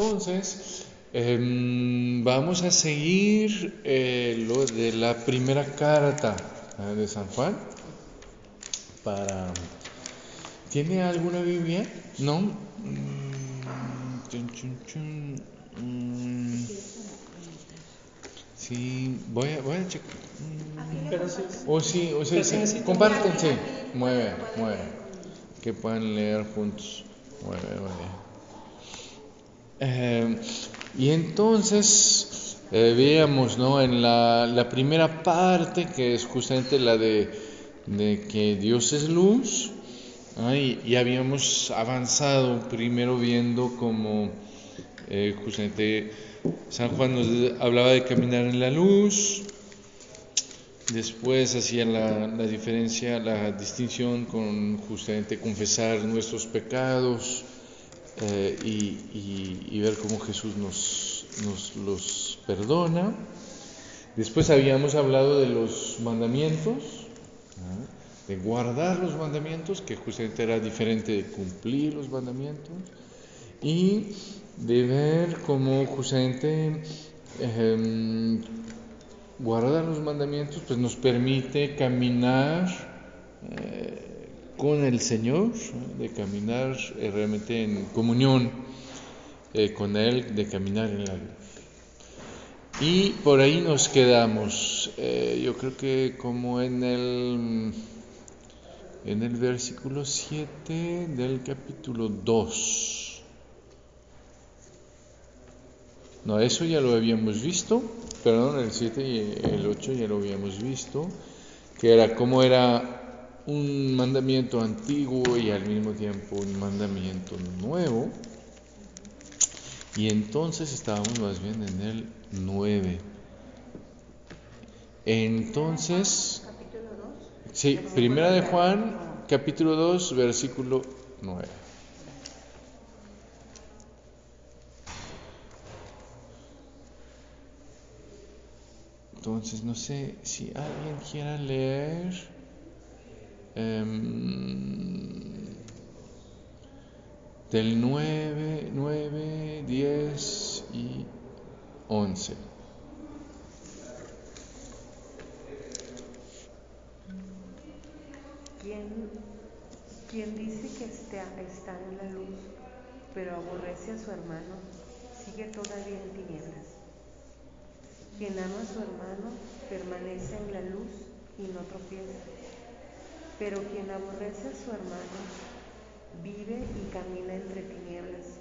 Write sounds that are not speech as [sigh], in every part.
Entonces, em, vamos a seguir eh, lo de la primera carta de San Juan. Para... ¿Tiene alguna Biblia? ¿No? Mm. Mm, Sí, voy a, voy a checar. O sí, o sí, Pero sí. Compártense. Mueve, mueve. Que puedan leer juntos. Mueve, mueve. Eh, y entonces eh, veíamos, ¿no? En la, primera parte, que es justamente la de, que Dios es luz, y, habíamos avanzado primero viendo como eh, justamente San Juan nos hablaba de caminar en la luz, después hacía la diferencia, la distinción con justamente confesar nuestros pecados eh, y, y- y ver cómo Jesús nos, nos los perdona. Después habíamos hablado de los mandamientos, de guardar los mandamientos, que justamente era diferente de cumplir los mandamientos, y de ver cómo justamente em, guardar los mandamientos pues nos permite caminar eh, con el Señor, de caminar eh, realmente en comunión eh, con Él, de caminar en la luz. Y por ahí nos quedamos, eh, yo creo que como en el, en el versículo 7 del capítulo 2. No, eso ya lo habíamos visto, perdón, el 7 y el 8 ya lo habíamos visto, que era cómo era un mandamiento antiguo y al mismo tiempo un mandamiento nuevo. Y entonces estábamos más bien en el 9. Entonces, Capítulo 2. sí, primera de Juan, capítulo 2, versículo 9. Entonces, no sé si alguien quiera leer em, del 9, 9, 10 y 11. ¿Quién, quien dice que está, está en la luz, pero aborrece a su hermano, sigue todavía en tinieblas. Quien ama a su hermano permanece en la luz y no tropieza. Pero quien aborrece a su hermano vive y camina entre tinieblas,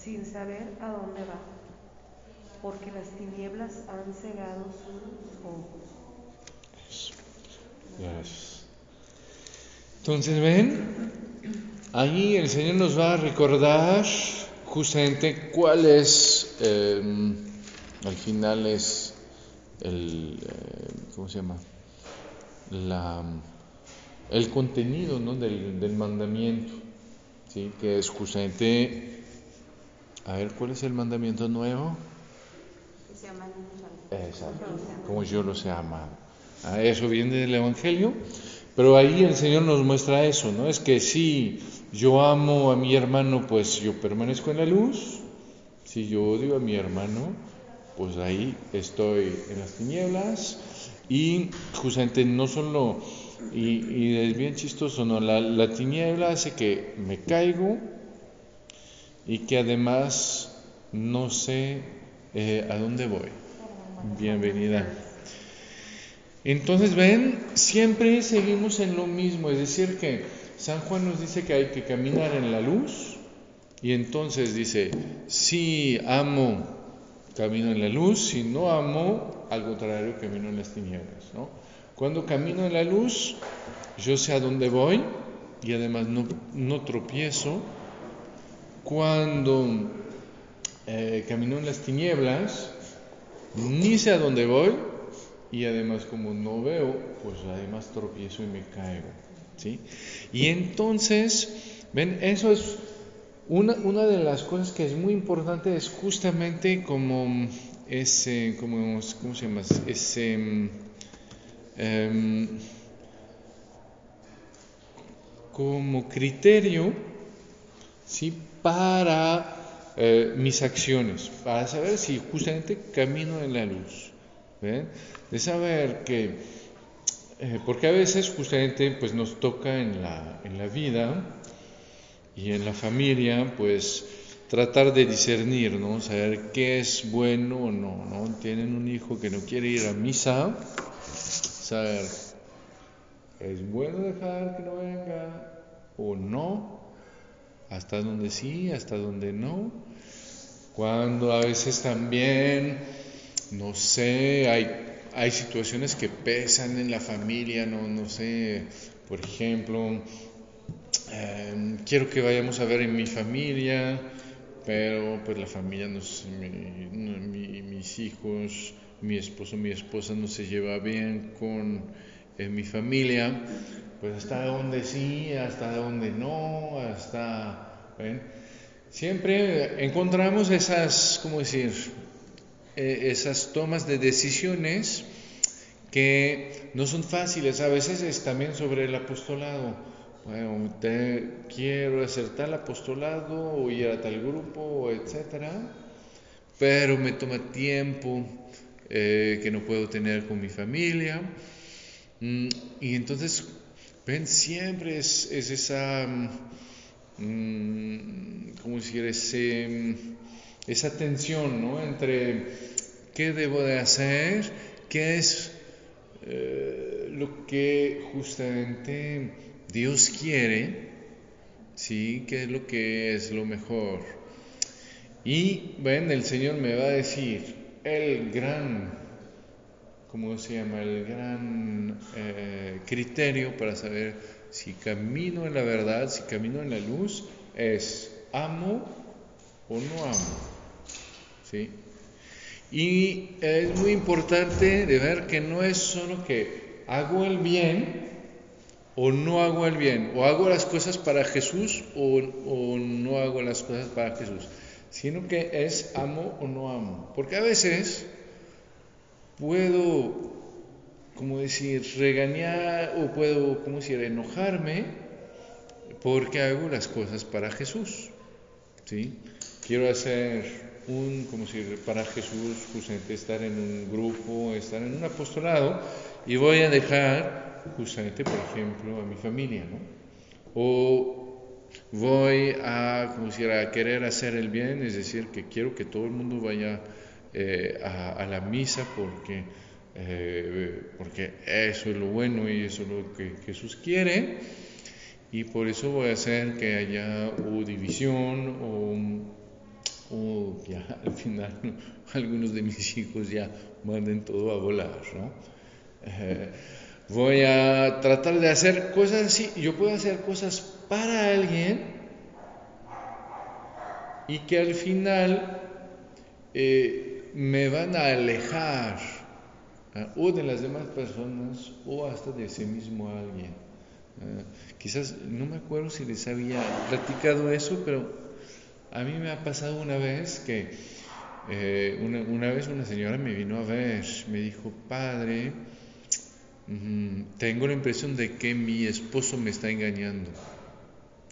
sin saber a dónde va, porque las tinieblas han cegado sus ojos. Gracias. Entonces, ven, ahí el Señor nos va a recordar justamente cuál es, eh, al final es el, eh, ¿cómo se llama? La, el contenido ¿no? del, del mandamiento, ¿sí? que es justamente, a ver, ¿cuál es el mandamiento nuevo? Que se Exacto, Como yo los he amado. A eso viene del Evangelio, pero ahí el Señor nos muestra eso, ¿no? Es que si yo amo a mi hermano, pues yo permanezco en la luz, si yo odio a mi hermano, pues ahí estoy en las tinieblas y justamente no solo, y, y es bien chistoso, ¿no? La, la tiniebla hace que me caigo y que además no sé eh, a dónde voy. Bienvenida. Entonces, ven, siempre seguimos en lo mismo, es decir, que San Juan nos dice que hay que caminar en la luz y entonces dice, si amo, camino en la luz, si no amo, al contrario, camino en las tinieblas. ¿no? Cuando camino en la luz, yo sé a dónde voy y además no, no tropiezo. Cuando eh, camino en las tinieblas, ni sé a dónde voy y además como no veo, pues además tropiezo y me caigo. ¿sí? Y entonces, ven, eso es una, una de las cosas que es muy importante, es justamente como ese, como, ¿cómo se llama? Ese... em, como criterio ¿sí? para eh, mis acciones, para saber si justamente camino en la luz. De saber que, eh, porque a veces justamente pues nos toca en la, en la vida y en la familia, pues tratar de discernir, ¿no? Saber qué es bueno o no, ¿no? Tienen un hijo que no quiere ir a misa, saber, ¿es bueno dejar que no venga o no? hasta donde sí, hasta donde no. Cuando a veces también, no sé, hay, hay situaciones que pesan en la familia, no, no sé, por ejemplo, em, quiero que vayamos a ver en mi familia, pero pues la familia, no sé, mis hijos, mi esposo, mi esposa no se lleva bien con mi familia, pues hasta donde sí, hasta donde no, hasta... ¿ven? Siempre encontramos esas, ¿cómo decir? E, esas tomas de decisiones que no son fáciles, a veces es también sobre el apostolado. Bueno, te, quiero hacer tal apostolado o ir a tal grupo, etcétera, pero me toma tiempo eh, que no puedo tener con mi familia. Mm, y entonces Ven, siempre es, esa, mm, ¿cómo decir? Ese, esa tensión, ¿no? Entre qué debo de hacer, qué es eh, lo que justamente Dios quiere, ¿sí? ¿Qué es lo que es lo mejor? Y, ven, el Señor me va a decir, el gran ¿cómo se llama? El gran eh, criterio para saber si camino en la verdad, si camino en la luz, es amo o no amo. ¿Sí? Y es muy importante de ver que no es solo que hago el bien o no hago el bien, o hago las cosas para Jesús o, o no hago las cosas para Jesús, sino que es amo o no amo. Porque a veces puedo, como decir, regañar o puedo, como decir, enojarme porque hago las cosas para Jesús. ¿sí? Quiero hacer un, como decir, para Jesús, justamente estar en un grupo, estar en un apostolado y voy a dejar justamente, por ejemplo, a mi familia, ¿no? O voy a, como decir, a querer hacer el bien, es decir, que quiero que todo el mundo vaya eh, a, la misa porque, eh, porque eso es lo bueno y eso es lo que Jesús quiere. Y por eso voy a hacer que haya o división o, ya [laughs] al final algunos de mis hijos ya manden todo a volar. ¿no? Eh, voy a tratar de hacer cosas así. Yo puedo hacer cosas para alguien y que al final me van a alejar o de las demás personas o hasta de ese mismo alguien. quizás no me acuerdo si les había platicado eso, pero a mí me ha pasado una vez que eh, una, vez una señora me vino a ver, me dijo, padre, mm, tengo la impresión de que mi esposo me está engañando.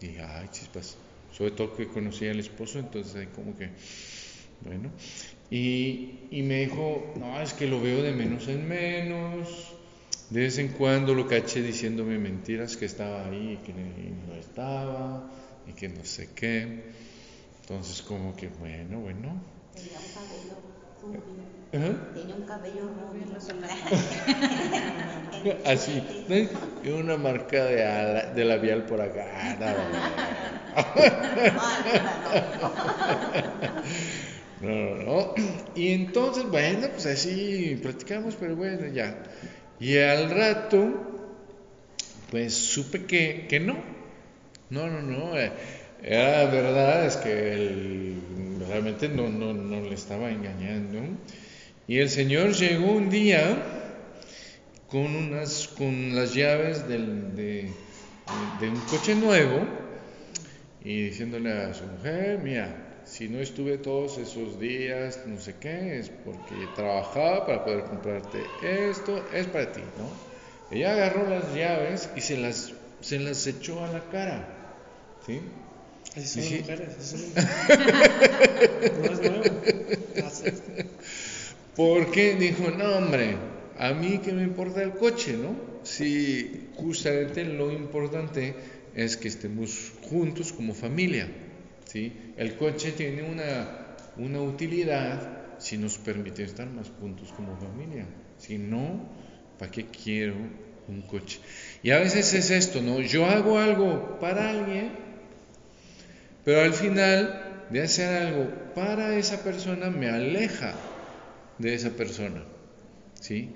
Y ay, chispas, sobre todo que conocía al esposo, entonces como que, bueno, y, y, me dijo, no, es que lo veo de menos en menos. De vez en cuando lo caché diciéndome mentiras que estaba ahí y que no estaba y que no sé qué. Entonces como que, bueno, bueno. Un cabello rubio. Tenía un cabello rubio. [laughs] Así, y una marca de, de labial por acá. [laughs] No, no, no. Y entonces, bueno, pues así platicamos, pero bueno, ya. Y al rato, pues supe que, que no. No, no, no. Eh, era verdad, es que él realmente no, no, no le estaba engañando. Y el Señor llegó un día con, unas, con las llaves del, de, un coche nuevo y diciéndole a su mujer, mira, si no estuve todos esos días, no sé qué, es porque trabajaba para poder comprarte esto, es para ti, ¿no? Ella agarró las llaves y se las, se las echó a la cara, ¿sí? Así son Sí. las mujeres, así [laughs] No es nuevo. Así. Porque dijo, no hombre, a mí que me importa el coche, ¿no? Si justamente lo importante es que estemos juntos como familia, ¿sí? El coche tiene una, una utilidad si nos permite estar más juntos como familia. Si no, ¿para qué quiero un coche? Y a veces es esto, ¿no? Yo hago algo para alguien, pero al final de hacer algo para esa persona me aleja de esa persona. ¿sí?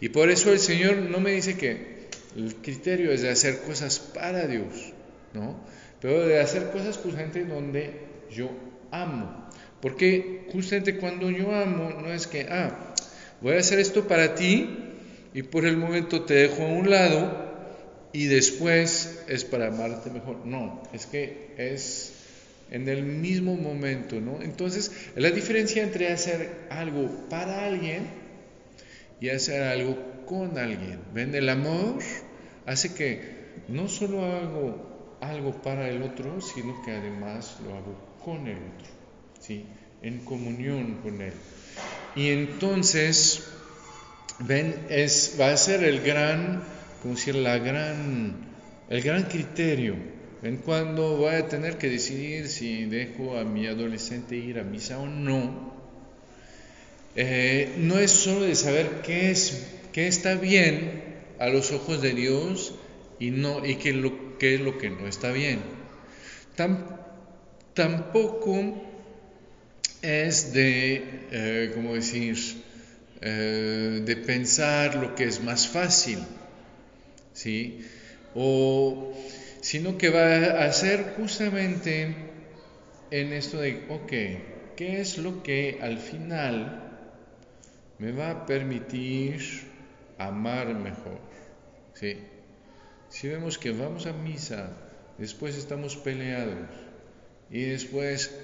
Y por eso el Señor no me dice que el criterio es de hacer cosas para Dios, ¿no? Pero de hacer cosas justamente donde yo amo. Porque justamente cuando yo amo, no es que, ah, voy a hacer esto para ti y por el momento te dejo a un lado y después es para amarte mejor. No, es que es en el mismo momento, ¿no? Entonces, la diferencia entre hacer algo para alguien y hacer algo con alguien. ¿Ven? El amor hace que no solo hago algo para el otro, sino que además lo hago con el otro, ¿sí? En comunión con él. Y entonces, ven, es, va a ser el gran, como decir, la gran, el gran criterio. Ven, cuando voy a tener que decidir si dejo a mi adolescente ir a misa o no, eh, no es solo de saber qué es, qué está bien a los ojos de Dios y no y qué, lo, qué es lo que no está bien. Tam, tampoco es de, eh, ¿cómo decir?, eh, de pensar lo que es más fácil, ¿sí? O, sino que va a ser justamente en esto de, ok, ¿qué es lo que al final me va a permitir amar mejor? ¿Sí? Si vemos que vamos a misa, después estamos peleados y después,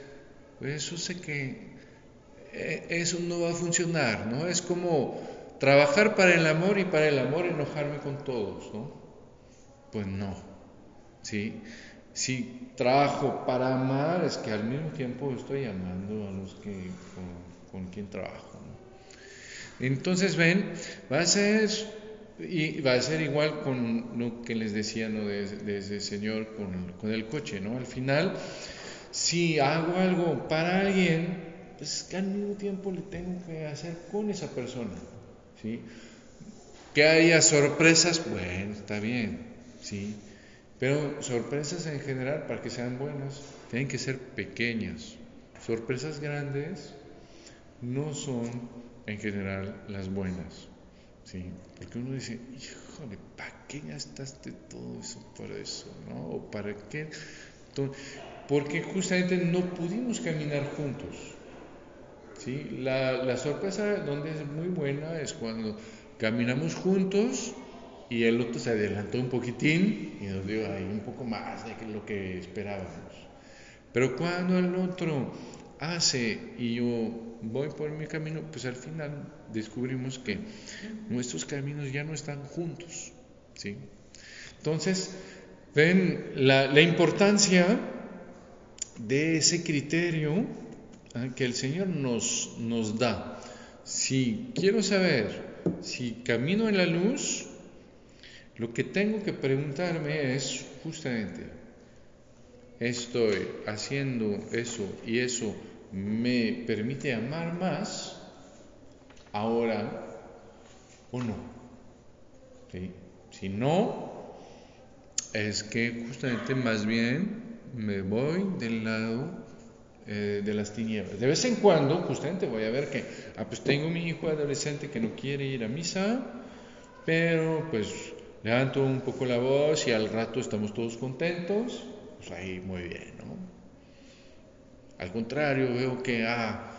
pues eso sé que eh, eso no va a funcionar, ¿no? Es como trabajar para el amor y para el amor enojarme con todos, ¿no? Pues no, ¿sí? Si trabajo para amar, es que al mismo tiempo estoy amando a los que con, con quien trabajo, ¿no? Entonces, ven, va a ser y va a ser igual con lo que les decía ¿no? de, de ese señor con, con, el coche, ¿no? Al final, si hago algo para alguien, pues que al mismo tiempo le tengo que hacer con esa persona, ¿sí? Que haya sorpresas, bueno, está bien, ¿sí? Pero sorpresas en general, para que sean buenas, tienen que ser pequeñas. Sorpresas grandes no son en general las buenas. ¿sí? Porque uno dice, híjole, ¿para qué gastaste todo eso para eso? ¿no? ¿O para qué? Porque justamente no pudimos caminar juntos. ¿sí? La, la sorpresa donde es muy buena es cuando caminamos juntos y el otro se adelantó un poquitín y nos dio ahí un poco más de lo que esperábamos. Pero cuando el otro hace y yo voy por mi camino, pues al final descubrimos que nuestros caminos ya no están juntos. ¿sí? Entonces, ven la, importancia de ese criterio ¿eh? que el Señor nos da. Si quiero saber si camino en la luz, lo que tengo que preguntarme es justamente, ¿estoy haciendo eso y eso me permite amar más ahora o no? Si no, es que justamente más bien me voy del lado eh, de las tinieblas. De vez en cuando, justamente voy a ver que, ah, pues tengo mi hijo adolescente que no quiere ir a misa, pero pues levanto un poco la voz y al rato estamos todos contentos, pues ahí muy bien, ¿no? Al contrario, veo que, ah,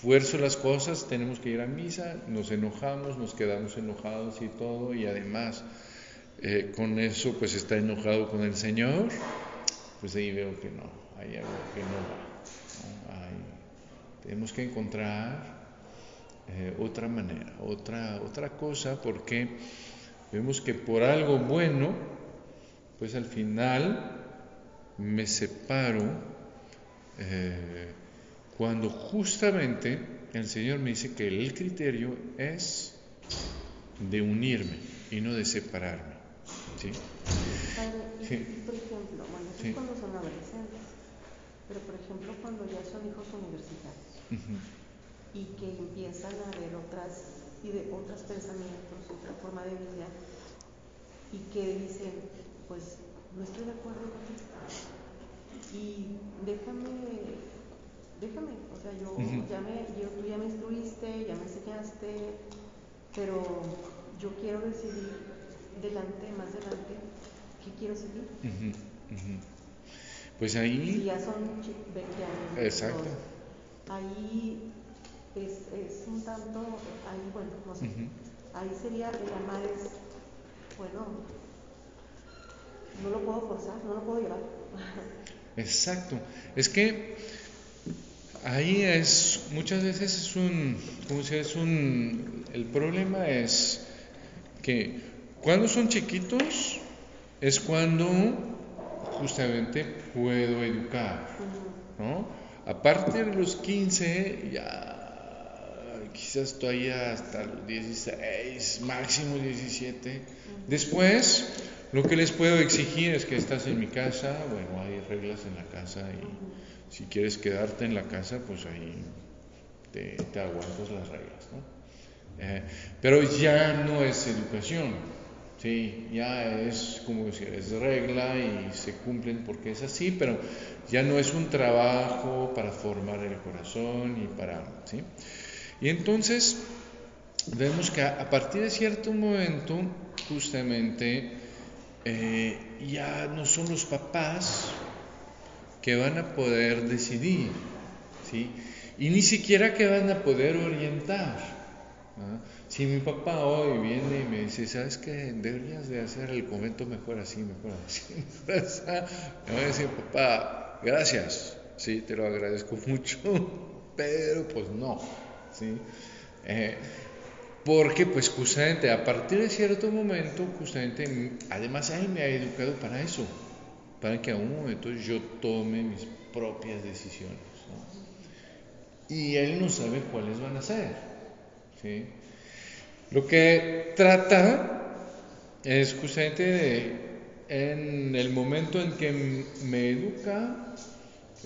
fuerzo las cosas, tenemos que ir a misa, nos enojamos, nos quedamos enojados y todo, y además eh, con eso pues está enojado con el Señor, pues ahí veo que no, hay algo que no va. ¿no? Tenemos que encontrar eh, otra manera, otra, otra cosa, porque vemos que por algo bueno, pues al final me separo eh, cuando justamente el Señor me dice que el criterio es de unirme y no de separarme. ¿sí? sí. por ejemplo, bueno, eso es cuando son adolescentes, pero por ejemplo cuando ya son hijos universitarios y que empiezan a ver otras, y de otros pensamientos, otra forma de vida, y que dicen, pues no estoy de acuerdo con esto. Y déjame, déjame, o sea, yo, ya me, yo, tú ya me instruiste, ya me enseñaste, pero yo quiero decidir delante, más delante, qué quiero seguir. Pues ahí... Si ya son 20 años. Exacto. ahí es, es, un tanto, ahí, bueno, no sé, ahí sería, el amar es, bueno, no lo puedo forzar, no lo puedo llevar. [laughs] Exacto. Es que ahí es, muchas veces es un, como si es un, el problema es que cuando son chiquitos es cuando justamente puedo educar, ¿no? A partir de los 15 ya quizás todavía hasta los 16, máximo 17. Después lo que les puedo exigir es que estás en mi casa, bueno, hay reglas en la casa y si quieres quedarte en la casa, pues ahí te, aguantas las reglas, ¿no? Eh, pero ya no es educación, sí, ya es como decir, es regla y se cumplen porque es así, pero ya no es un trabajo para formar el corazón y para, ¿sí? Y entonces vemos que a partir de cierto momento, justamente, eh, ya no son los papás que van a poder decidir, ¿sí? Y ni siquiera que van a poder orientar. Si mi papá hoy viene y me dice, ¿sabes qué? Deberías de hacer el convento mejor así, mejor así, [laughs] me voy a decir, papá, gracias, sí, te lo agradezco [laughs] mucho, pero pues no, ¿sí? Eh, porque pues justamente a partir de cierto momento, justamente, además él me ha educado para eso, para que a un momento yo tome mis propias decisiones. Y él no sabe cuáles van a ser. Lo que trata es justamente en el momento en que me educa,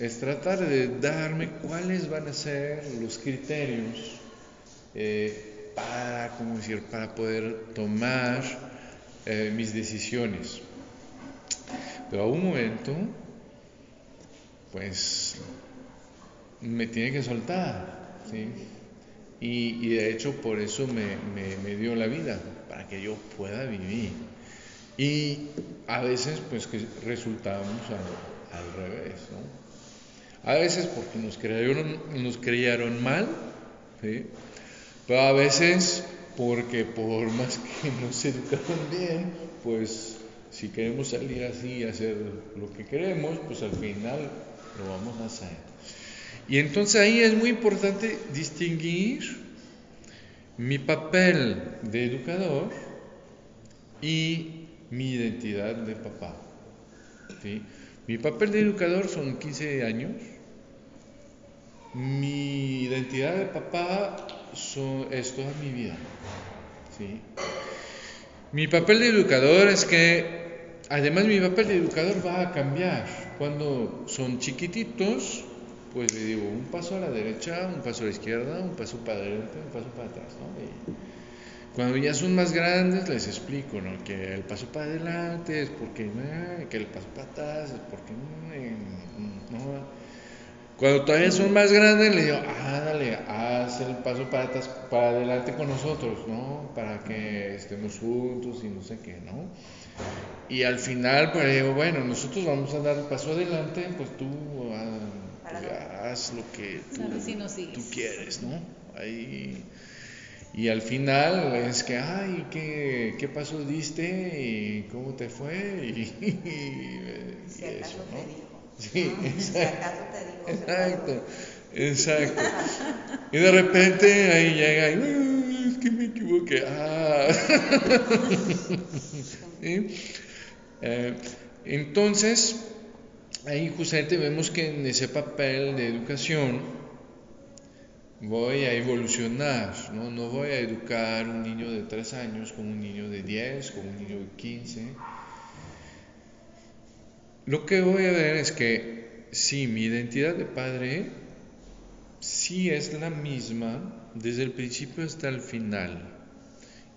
es tratar de darme cuáles van a ser los criterios. Eh, para, poder tomar eh, mis decisiones. Pero a un momento, pues, me tiene que soltar, ¿sí? Y, de hecho por eso me, me, dio la vida, para que yo pueda vivir. Y a veces, pues, que resultamos al, al revés, ¿no? A veces porque nos crearon, nos criaron mal, ¿sí? Pero a veces, porque por más que [laughs] nos educaron bien, pues si queremos salir así y hacer lo que queremos, pues al final lo vamos a hacer. Y entonces ahí es muy importante distinguir mi papel de educador y mi identidad de papá. Mi papel de educador son 15 años. Mi identidad de papá es toda mi vida. ¿sí? Mi papel de educador es que, además mi papel de educador va a cambiar. Cuando son chiquititos, pues le digo un paso a la derecha, un paso a la izquierda, un paso para adelante, un paso para atrás. ¿no? cuando ya son más grandes, les explico ¿no? que el paso para adelante es porque, que el paso para atrás es porque no, cuando todavía son más grandes, le digo, ah, dale, haz el paso para, para adelante con nosotros, ¿no? Para que estemos juntos y no sé qué, ¿no? Y al final, pues digo, bueno, nosotros vamos a dar el paso adelante, pues tú ah, haz lo que tú, quieres, ¿no? Ahí, y al final es que, ay, ¿qué, qué paso diste? ¿Y cómo te fue? [laughs] Y, eso, ¿no? Sí, [laughs] exacto. Exacto, [laughs] Y de repente ahí llega y, es que me equivoqué. Ah. [laughs] Eh, entonces, ahí justamente vemos que en ese papel de educación voy a evolucionar, ¿no? no voy a educar un niño de 3 años como un niño de 10, como un niño de 15. Lo que voy a ver es que sí, mi identidad de padre sí es la misma desde el principio hasta el final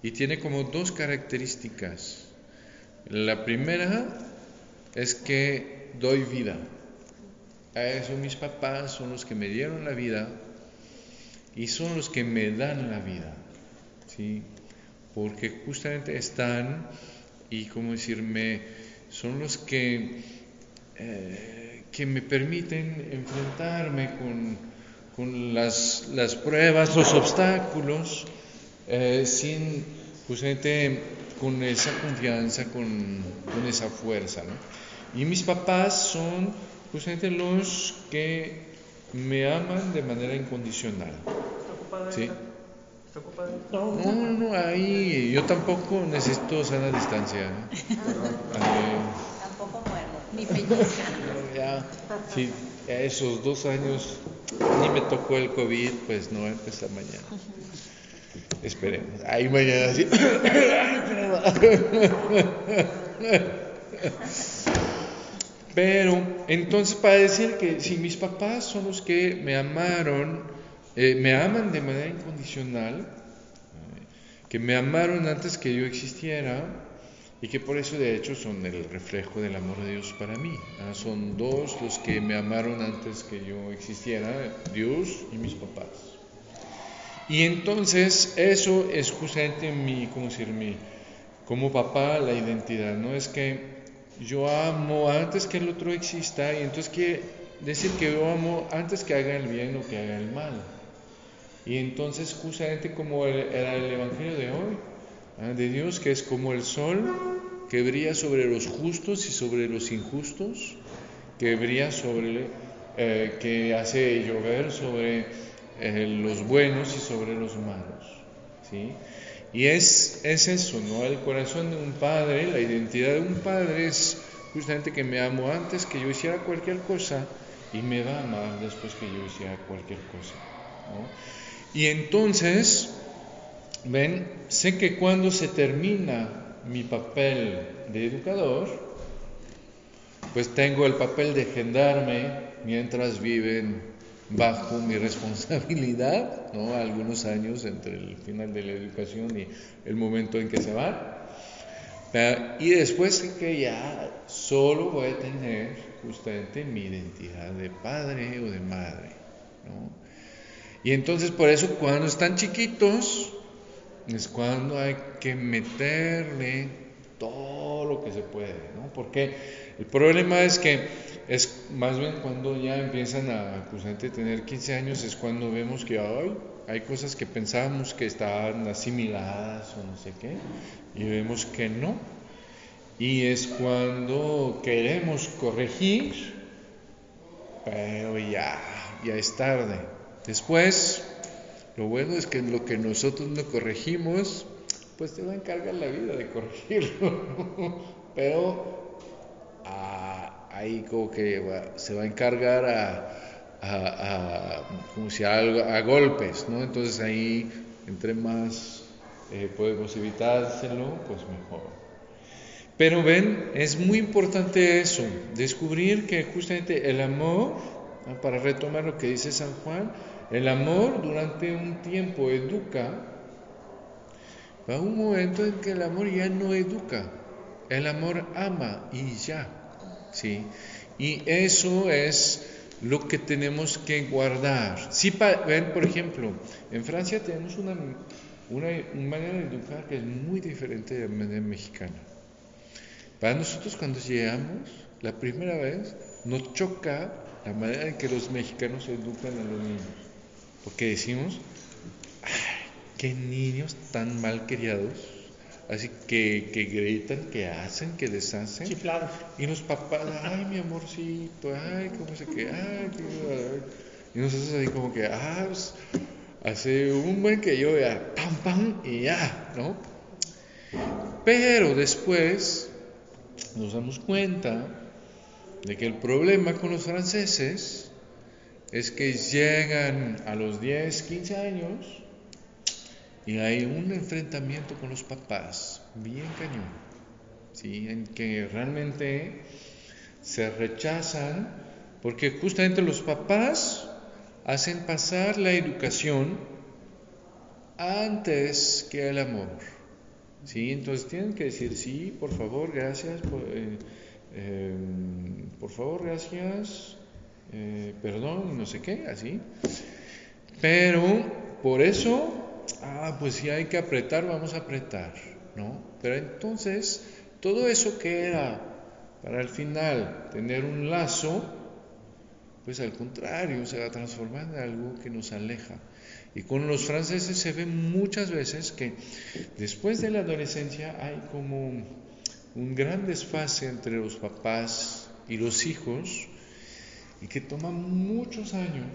y tiene como dos características. La primera es que doy vida. A eso mis papás son los que me dieron la vida y son los que me dan la vida. ¿sí? Porque justamente están y, como decirme, son los que, eh, que me permiten enfrentarme con, con las, las, pruebas, los obstáculos, eh, sin justamente con esa confianza, con, con esa fuerza. ¿no? Y mis papás son justamente los que me aman de manera incondicional. ¿Sí? No, no, no, ahí yo tampoco necesito sana distancia. ¿eh? [laughs] Tampoco muerdo, ni pellizca. [laughs] Ya, sí, esos dos años ni me tocó el COVID, pues no empezar mañana. Esperemos. Ahí mañana sí. [laughs] Pero entonces para decir que si mis papás son los que me amaron, eh, me aman de manera incondicional, eh, que me amaron antes que yo existiera y que por eso de hecho son el reflejo del amor de Dios para mí. ¿ah? Son dos los que me amaron antes que yo existiera, Dios y mis papás. Y entonces eso es justamente mi, ¿cómo decir? Mi, como papá la identidad, ¿no? Es que yo amo antes que el otro exista y entonces quiere decir que yo amo antes que haga el bien o que haga el mal. Y entonces justamente como era el Evangelio de hoy, ¿ah? de Dios, que es como el sol que brilla sobre los justos y sobre los injustos, que brilla sobre, eh, que hace llover sobre eh, los buenos y sobre los malos. ¿sí? Y es, es eso, ¿no? El corazón de un padre, la identidad de un padre es justamente que me amo antes que yo hiciera cualquier cosa y me va a amar después que yo hiciera cualquier cosa. ¿no? Y entonces, ven, sé que cuando se termina mi papel de educador, pues tengo el papel de gendarme mientras viven bajo mi responsabilidad, ¿no? Algunos años entre el final de la educación y el momento en que se van. Y después que ya solo voy a tener justamente mi identidad de padre o de madre, ¿no? Y entonces por eso cuando están chiquitos es cuando hay que meterle todo lo que se puede, ¿no? Porque el problema es que es más bien cuando ya empiezan a justamente tener 15 años es cuando vemos que hay cosas que pensábamos que estaban asimiladas o no sé qué y vemos que no. Y es cuando queremos corregir, pero ya, ya es tarde. Después, lo bueno es que lo que nosotros no corregimos, pues te va a encargar la vida de corregirlo. [laughs] Pero ah, ahí como que se va a encargar a, como si a, golpes, ¿no? Entonces ahí, entre más eh, podemos evitárselo, pues mejor. Pero ven, es muy importante eso, descubrir que justamente el amor, para retomar lo que dice San Juan, el amor durante un tiempo educa, va un momento en que el amor ya no educa, el amor ama y ya, ¿sí? Y eso es lo que tenemos que guardar. Si ven, por ejemplo, en Francia tenemos una, una, manera de educar que es muy diferente de la manera mexicana. Para nosotros cuando llegamos, la primera vez, nos choca la manera en que los mexicanos educan a los niños. Porque decimos, ay, qué niños tan mal criados. Así que, que gritan, que hacen, que deshacen. Chiflados. Y los papás, ay, mi amorcito, ay, cómo se que, ay, Y nosotros así como que, ah, pues, hace un buen que yo ya, pam, pam, y ya, ¿no? Pero después nos damos cuenta de que el problema con los franceses es que llegan a los 10, 15 años y hay un enfrentamiento con los papás bien cañón, ¿sí? en que realmente se rechazan porque justamente los papás hacen pasar la educación antes que el amor. ¿sí? Entonces tienen que decir, sí, por favor, gracias, por, eh, em, por favor, gracias, eh, perdón, no sé qué, así. Pero por eso, ah, pues si hay que apretar, vamos a apretar, ¿no? Pero entonces, todo eso que era para al final tener un lazo, pues al contrario, se va transformando en algo que nos aleja. Y con los franceses se ve muchas veces que después de la adolescencia hay como un gran desfase entre los papás y los hijos y que toma muchos años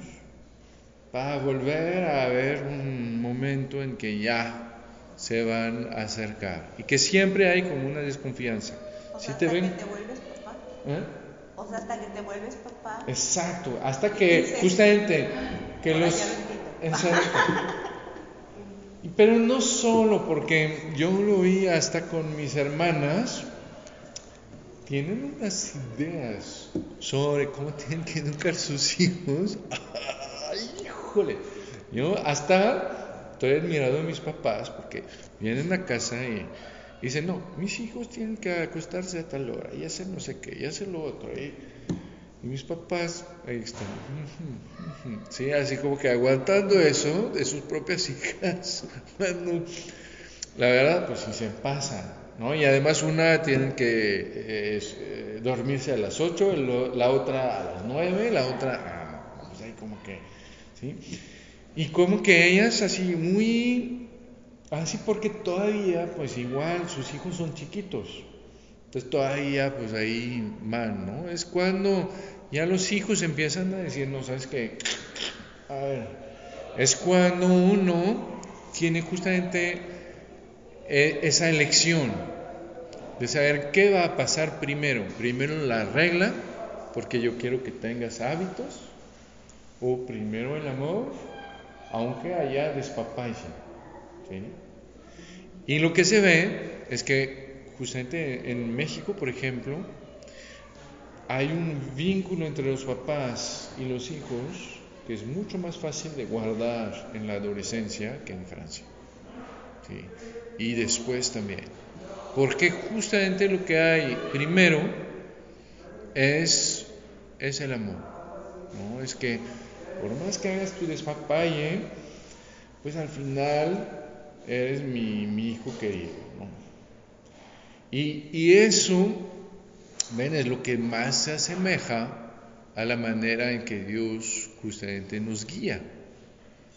para volver a haber un momento en que ya se van a acercar y que siempre hay como una desconfianza. O si sea, te hasta ven, que te vuelves papá. ¿Eh? O sea, hasta que te vuelves papá. Exacto, hasta que justamente que Ahora los. [laughs] Exacto. Pero no solo porque yo lo vi hasta con mis hermanas, tienen unas ideas sobre cómo [laughs] tienen que educar sus hijos. ¡Ay, híjole! Yo hasta estoy admirado de mis papás porque vienen a casa y dicen, no, mis hijos tienen que acostarse a tal hora y hacer no sé qué, y hacer lo otro. Y, mis papás ahí están, sí, así como que aguantando eso de sus propias hijas. [laughs] Cuando, la verdad, pues sí se pasan, ¿no? Y además una tiene que eh, eh, dormirse a las 8, el- la otra a las 9, la otra a, pues ahí como que, ¿sí? Y como que ellas así muy, así porque todavía, pues igual sus hijos son chiquitos. Entonces todavía pues ahí van, ¿no? Es cuando ya los hijos empiezan a decir, no, ¿sabes qué? A ver, es cuando uno tiene justamente esa elección de saber qué va a pasar primero. Primero la regla, porque yo quiero que tengas hábitos, o primero el amor, aunque haya despapalle. ¿sí? Y lo que se ve es que justamente en México, por ejemplo, hay un vínculo entre los papás y los hijos que es mucho más fácil de guardar en la adolescencia que en Francia. ¿sí? Y después también. Porque justamente lo que hay primero es, es el amor. ¿no? Es que por más que hagas tu despapalle, pues al final eres mi, mi hijo querido. Y, y eso, ven, es lo que más se asemeja a la manera en que Dios justamente nos guía.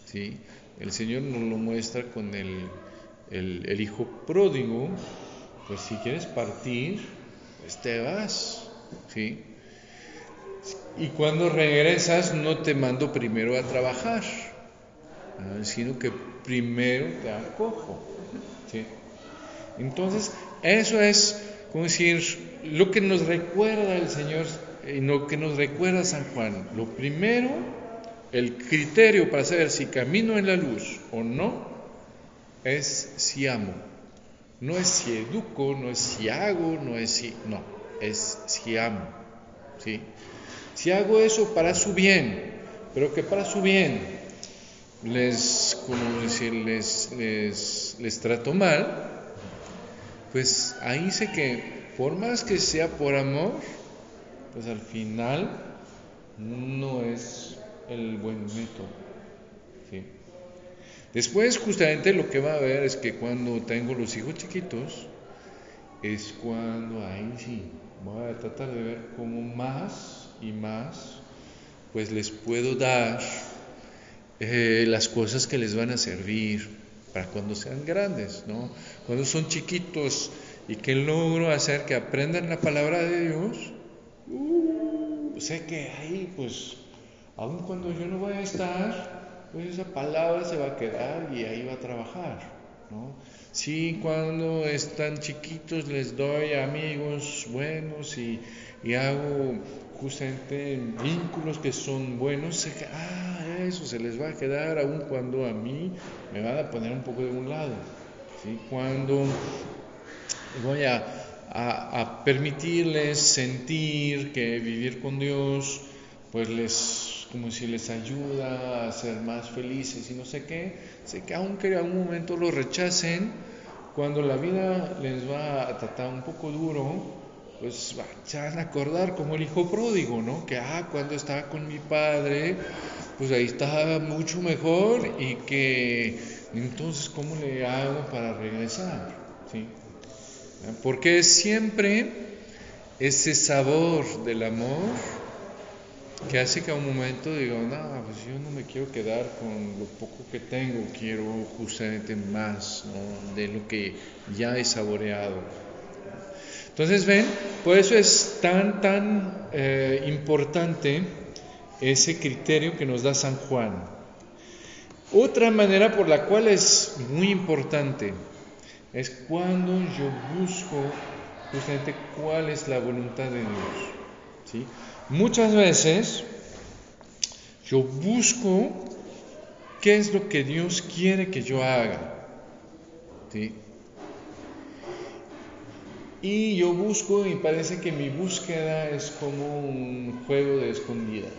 ¿sí? El Señor nos lo muestra con el, el, hijo pródigo, pues si quieres partir, pues te vas. ¿sí? Y cuando regresas no te mando primero a trabajar, ¿no? sino que primero te acojo. ¿sí? Entonces, eso es, como decir, lo que nos recuerda el Señor y lo que nos recuerda San Juan. Lo primero, el criterio para saber si camino en la luz o no, es si amo. No es si educo, no es si hago, no es si... No, es si amo. ¿sí? Si hago eso para su bien, pero que para su bien les, como les, les, les trato mal, pues ahí sé que por más que sea por amor, pues al final no es el buen método. Después justamente lo que va a haber es que cuando tengo los hijos chiquitos, es cuando ahí sí voy a tratar de ver cómo más y más pues les puedo dar eh, las cosas que les van a servir para cuando sean grandes, ¿no? Cuando son chiquitos y que logro hacer que aprendan la palabra de Dios, uh, sé que ahí pues, aun cuando yo no voy a estar, pues esa palabra se va a quedar y ahí va a trabajar, ¿no? Sí, cuando están chiquitos les doy amigos buenos y, y hago justamente vínculos que son buenos, que, ah, eso se les va a quedar aun cuando a mí me van a poner un poco de un lado. ¿sí? Cuando voy a, a, a permitirles sentir que vivir con Dios, pues les, como si les ayuda a ser más felices y no sé qué, sé que aunque en algún momento lo rechacen, cuando la vida les va a tratar un poco duro, pues se van a acordar como el hijo pródigo, ¿no? Que, ah, cuando estaba con mi padre, pues ahí estaba mucho mejor y que entonces, ¿cómo le hago para regresar? ¿Sí? Porque siempre ese sabor del amor que hace que a un momento diga, no, pues yo no me quiero quedar con lo poco que tengo, quiero justamente más de lo que ya he saboreado. Entonces, ven, por eso es tan, tan eh, importante ese criterio que nos da San Juan. Otra manera por la cual es muy importante es cuando yo busco justamente cuál es la voluntad de Dios. ¿sí? Muchas veces yo busco qué es lo que Dios quiere que yo haga. Y yo busco y parece que mi búsqueda es como un juego de escondidas.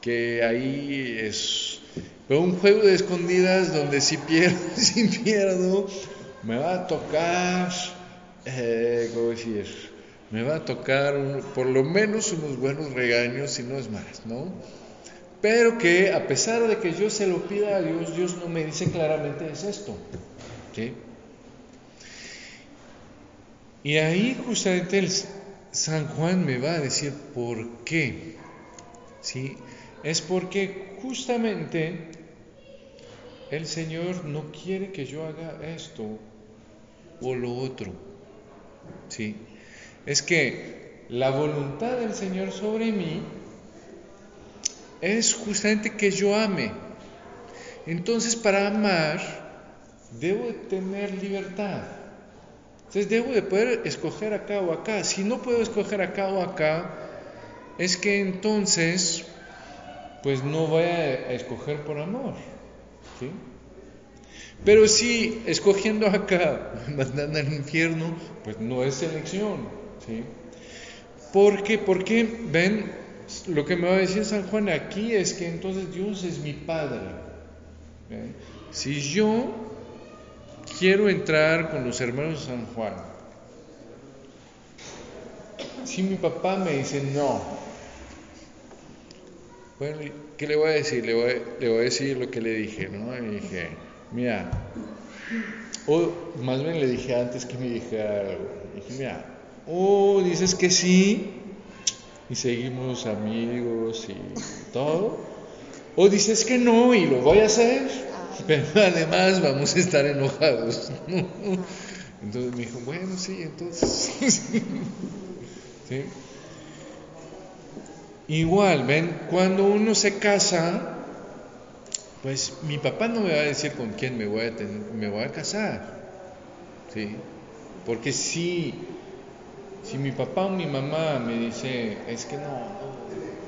Que ahí es un juego de escondidas donde si pierdo, [laughs] si pierdo, me va a tocar, eh, ¿cómo decir? Me va a tocar por lo menos unos buenos regaños, si no es más, ¿no? Pero que a pesar de que yo se lo pida a Dios, Dios no me dice claramente es esto. ¿sí? Y ahí justamente el San Juan me va a decir por qué. ¿Sí? Es porque justamente el Señor no quiere que yo haga esto o lo otro. ¿Sí? Es que la voluntad del Señor sobre mí es justamente que yo ame. Entonces, para amar, debo tener libertad. Entonces debo de poder escoger acá o acá. Si no puedo escoger acá o acá, es que entonces, pues no voy a escoger por amor. ¿sí? Pero si escogiendo acá, [laughs] mandando al infierno, pues no es elección. ¿Sí? ¿Por qué? Porque, ven, lo que me va a decir San Juan aquí es que entonces Dios es mi Padre. Si yo quiero entrar con los hermanos de San Juan. Si mi papá me dice no, bueno, ¿qué le voy a decir? Le voy, le voy a decir lo que le dije, ¿no? Y dije, mira, o más bien le dije antes que me dijera algo. Dije, mira, o dices que sí y seguimos amigos y todo, o dices que no y lo voy a hacer pero además vamos a estar enojados. Entonces me dijo, bueno, sí, entonces. [laughs] ¿Sí? Igual, ven, cuando uno se casa, pues mi papá no me va a decir con quién me voy a, me voy a casar. ¿Sí? Porque si, si mi papá o mi mamá me dice, es que no,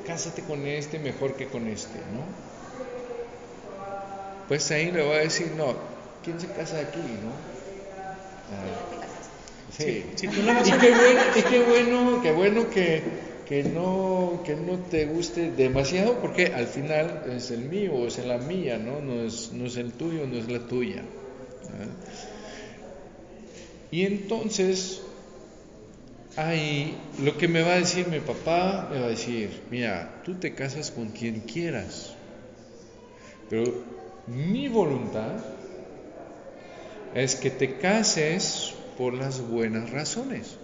cásate con este mejor que con este, ¿no? pues ahí le voy a decir, no, ¿quién se casa aquí, no? Ah, sí. y, qué bueno, y qué bueno, qué bueno que, que, no, que no te guste demasiado, porque al final es el mío, es la mía, ¿no? No es, no es el tuyo, no es la tuya. Y entonces, ahí lo que me va a decir mi papá, me va a decir, mira, tú te casas con quien quieras, pero mi voluntad es que te cases por las buenas razones.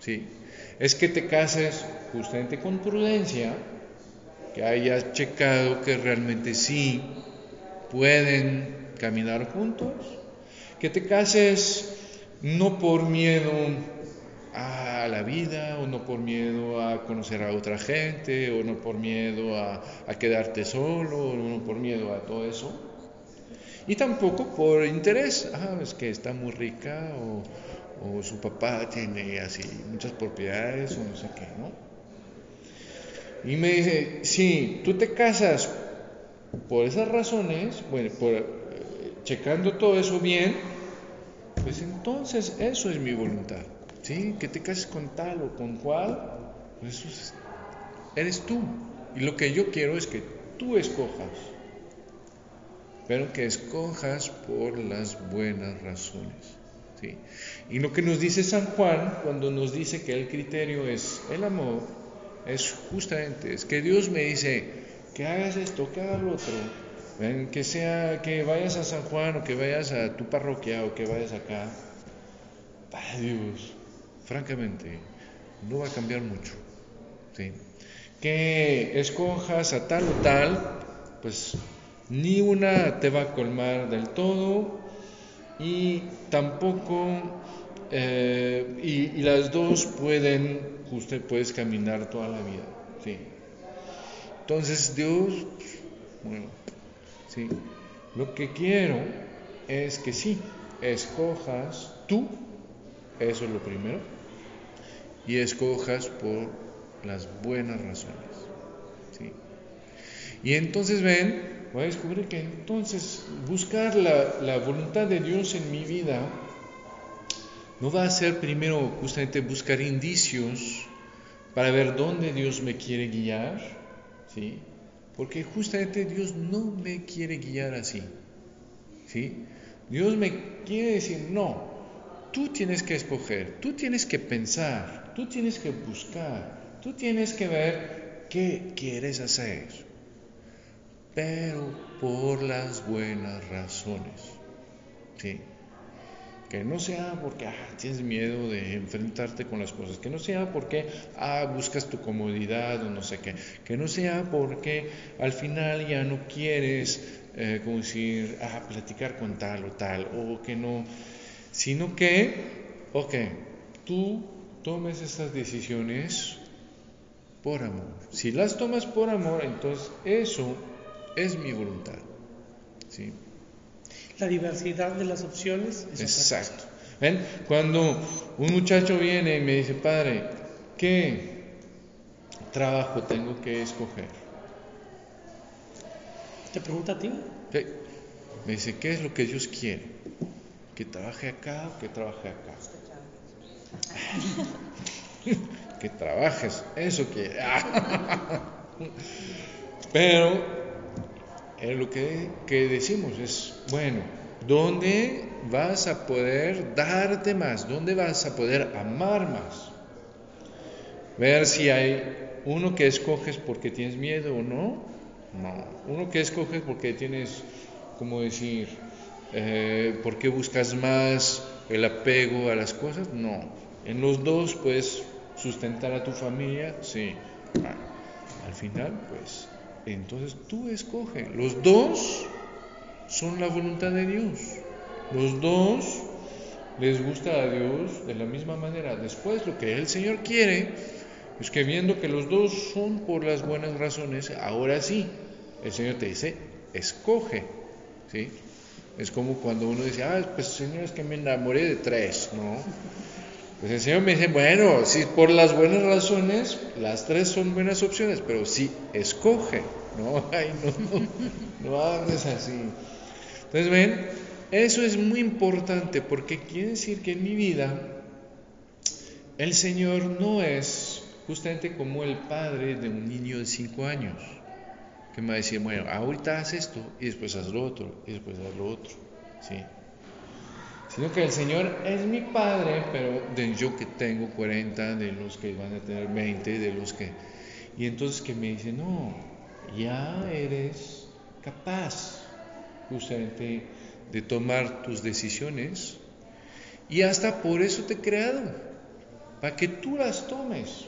¿Sí? Es que te cases justamente con prudencia, que hayas checado que realmente sí pueden caminar juntos, que te cases no por miedo la vida, o no por miedo a conocer a otra gente, o no por miedo a, quedarte solo, o no por miedo a todo eso. Y tampoco por interés, ah, es que está muy rica o, o su papá tiene así muchas propiedades o no sé qué, ¿no? Y me dice, si tú te casas por esas razones, bueno, por, eh, checando todo eso bien, pues entonces eso es mi voluntad, ¿sí? Que te cases con tal o con cual, pues eso es- eres tú. Y lo que yo quiero es que tú escojas, pero que escojas por las buenas razones. ¿sí? Y lo que nos dice San Juan cuando nos dice que el criterio es el amor, es justamente, es que Dios me dice que hagas esto, que hagas lo otro, que sea, que vayas a San Juan o que vayas a tu parroquia o que vayas acá, para Dios, francamente, no va a cambiar mucho. ¿sí? Que escojas a tal o tal, pues ni una te va a colmar del todo y tampoco, eh, y, las dos pueden, usted puedes caminar toda la vida. Entonces Dios, bueno, sí, lo que quiero es que sí, escojas tú, eso es lo primero, y escojas por las buenas razones. ¿sí? Y entonces ven, voy a descubrir que entonces buscar la, la voluntad de Dios en mi vida no va a ser primero justamente buscar indicios para ver dónde Dios me quiere guiar, ¿sí? Porque justamente Dios no me quiere guiar así, ¿sí? Dios me quiere decir, no, tú tienes que escoger, tú tienes que pensar, tú tienes que buscar, tú tienes que ver qué quieres hacer, pero por las buenas razones, ¿sí? Que no sea porque ah, tienes miedo de enfrentarte con las cosas, que no sea porque ah, buscas tu comodidad o no sé qué, que no sea porque al final ya no quieres, eh, como decir, ah, platicar con tal o tal, o que no, sino que, ok, tú tomes estas decisiones por amor. Si las tomas por amor, entonces eso es mi voluntad. ¿sí? La diversidad de las opciones es. Exacto. ¿Ven? Cuando un muchacho viene y me dice, padre, ¿qué trabajo tengo que escoger? ¿Te pregunta a ti? Me dice, ¿qué es lo que Dios quiere? ¿Que trabaje acá o que trabaje acá? Que trabajes, eso quiere. Pero eh, lo que, que decimos es, bueno, ¿dónde vas a poder darte más? ¿Dónde vas a poder amar más? Ver si hay uno que escoges porque tienes miedo o no. No. Uno que escoges porque tienes, como decir, eh, porque buscas más el apego a las cosas. No. En los dos puedes sustentar a tu familia. Sí. Ah, al final, pues, entonces tú escoge. Los dos son la voluntad de Dios. Los dos les gusta a Dios de la misma manera. Después lo que el Señor quiere es que viendo que los dos son por las buenas razones, ahora sí, el Señor te dice, escoge. ¿sí? Es como cuando uno dice, ah, pues Señor, es que me enamoré de tres, ¿no? Pues el Señor me dice, bueno, si por las buenas razones, las tres son buenas opciones, pero sí, escoge, ¿no? [laughs] Ay, no, no, no hables así. Entonces, ven, eso es muy importante porque quiere decir que en mi vida el Señor no es justamente como el padre de un niño de cinco años, que me va a decir, bueno, ahorita haz esto y después haz lo otro y después haz lo otro, ¿sí? Sino que el Señor es mi padre, pero de yo que tengo 40, de los que van a tener 20, de los que... Y entonces que me dice, no, ya eres capaz justamente de tomar tus decisiones y hasta por eso te he creado, para que tú las tomes,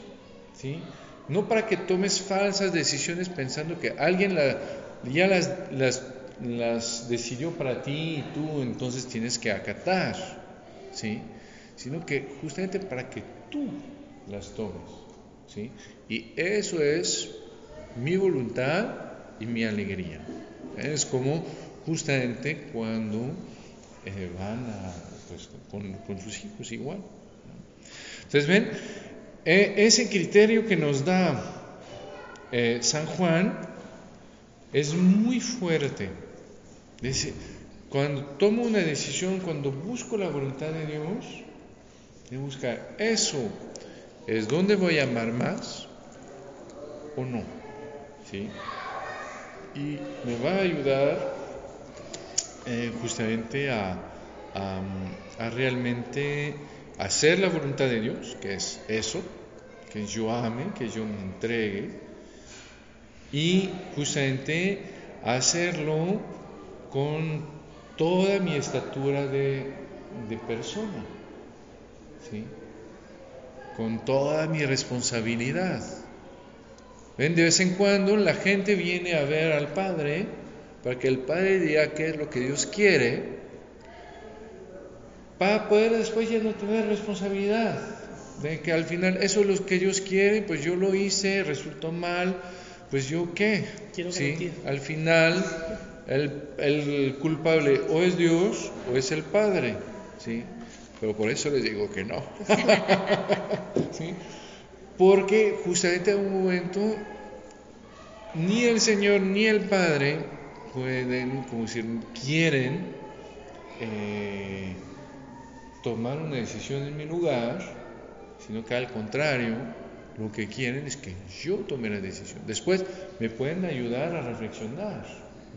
¿sí? No para que tomes falsas decisiones pensando que alguien ya las, las, las decidió para ti y tú entonces tienes que acatar, ¿sí? Sino que justamente para que tú las tomes, ¿sí? Y eso es mi voluntad y mi alegría. Es como justamente cuando eh, van pues, con, sus hijos igual. Entonces, ven, e, ese criterio que nos da eh, San Juan es muy fuerte. Dice, cuando tomo una decisión, cuando busco la voluntad de Dios, de buscar eso, es donde voy a amar más o no. ¿Sí? Y me va a ayudar eh, justamente a, a, realmente hacer la voluntad de Dios, que es eso, que yo ame, que yo me entregue, y justamente hacerlo con toda mi estatura de, de persona, ¿sí? con toda mi responsabilidad. ¿Ven? De vez en cuando la gente viene a ver al Padre para que el Padre diga qué es lo que Dios quiere, para poder después ya no tener responsabilidad. De que al final eso es lo que Dios quiere, pues yo lo hice, resultó mal, pues yo qué. ¿Sí? Al final el, culpable o es Dios o es el Padre. ¿sí? Pero por eso les digo que no. [laughs] ¿Sí? Porque justamente en un momento ni el Señor ni el Padre pueden, como decir, quieren eh, tomar una decisión en mi lugar, sino que al contrario, lo que quieren es que yo tome la decisión. Después me pueden ayudar a reflexionar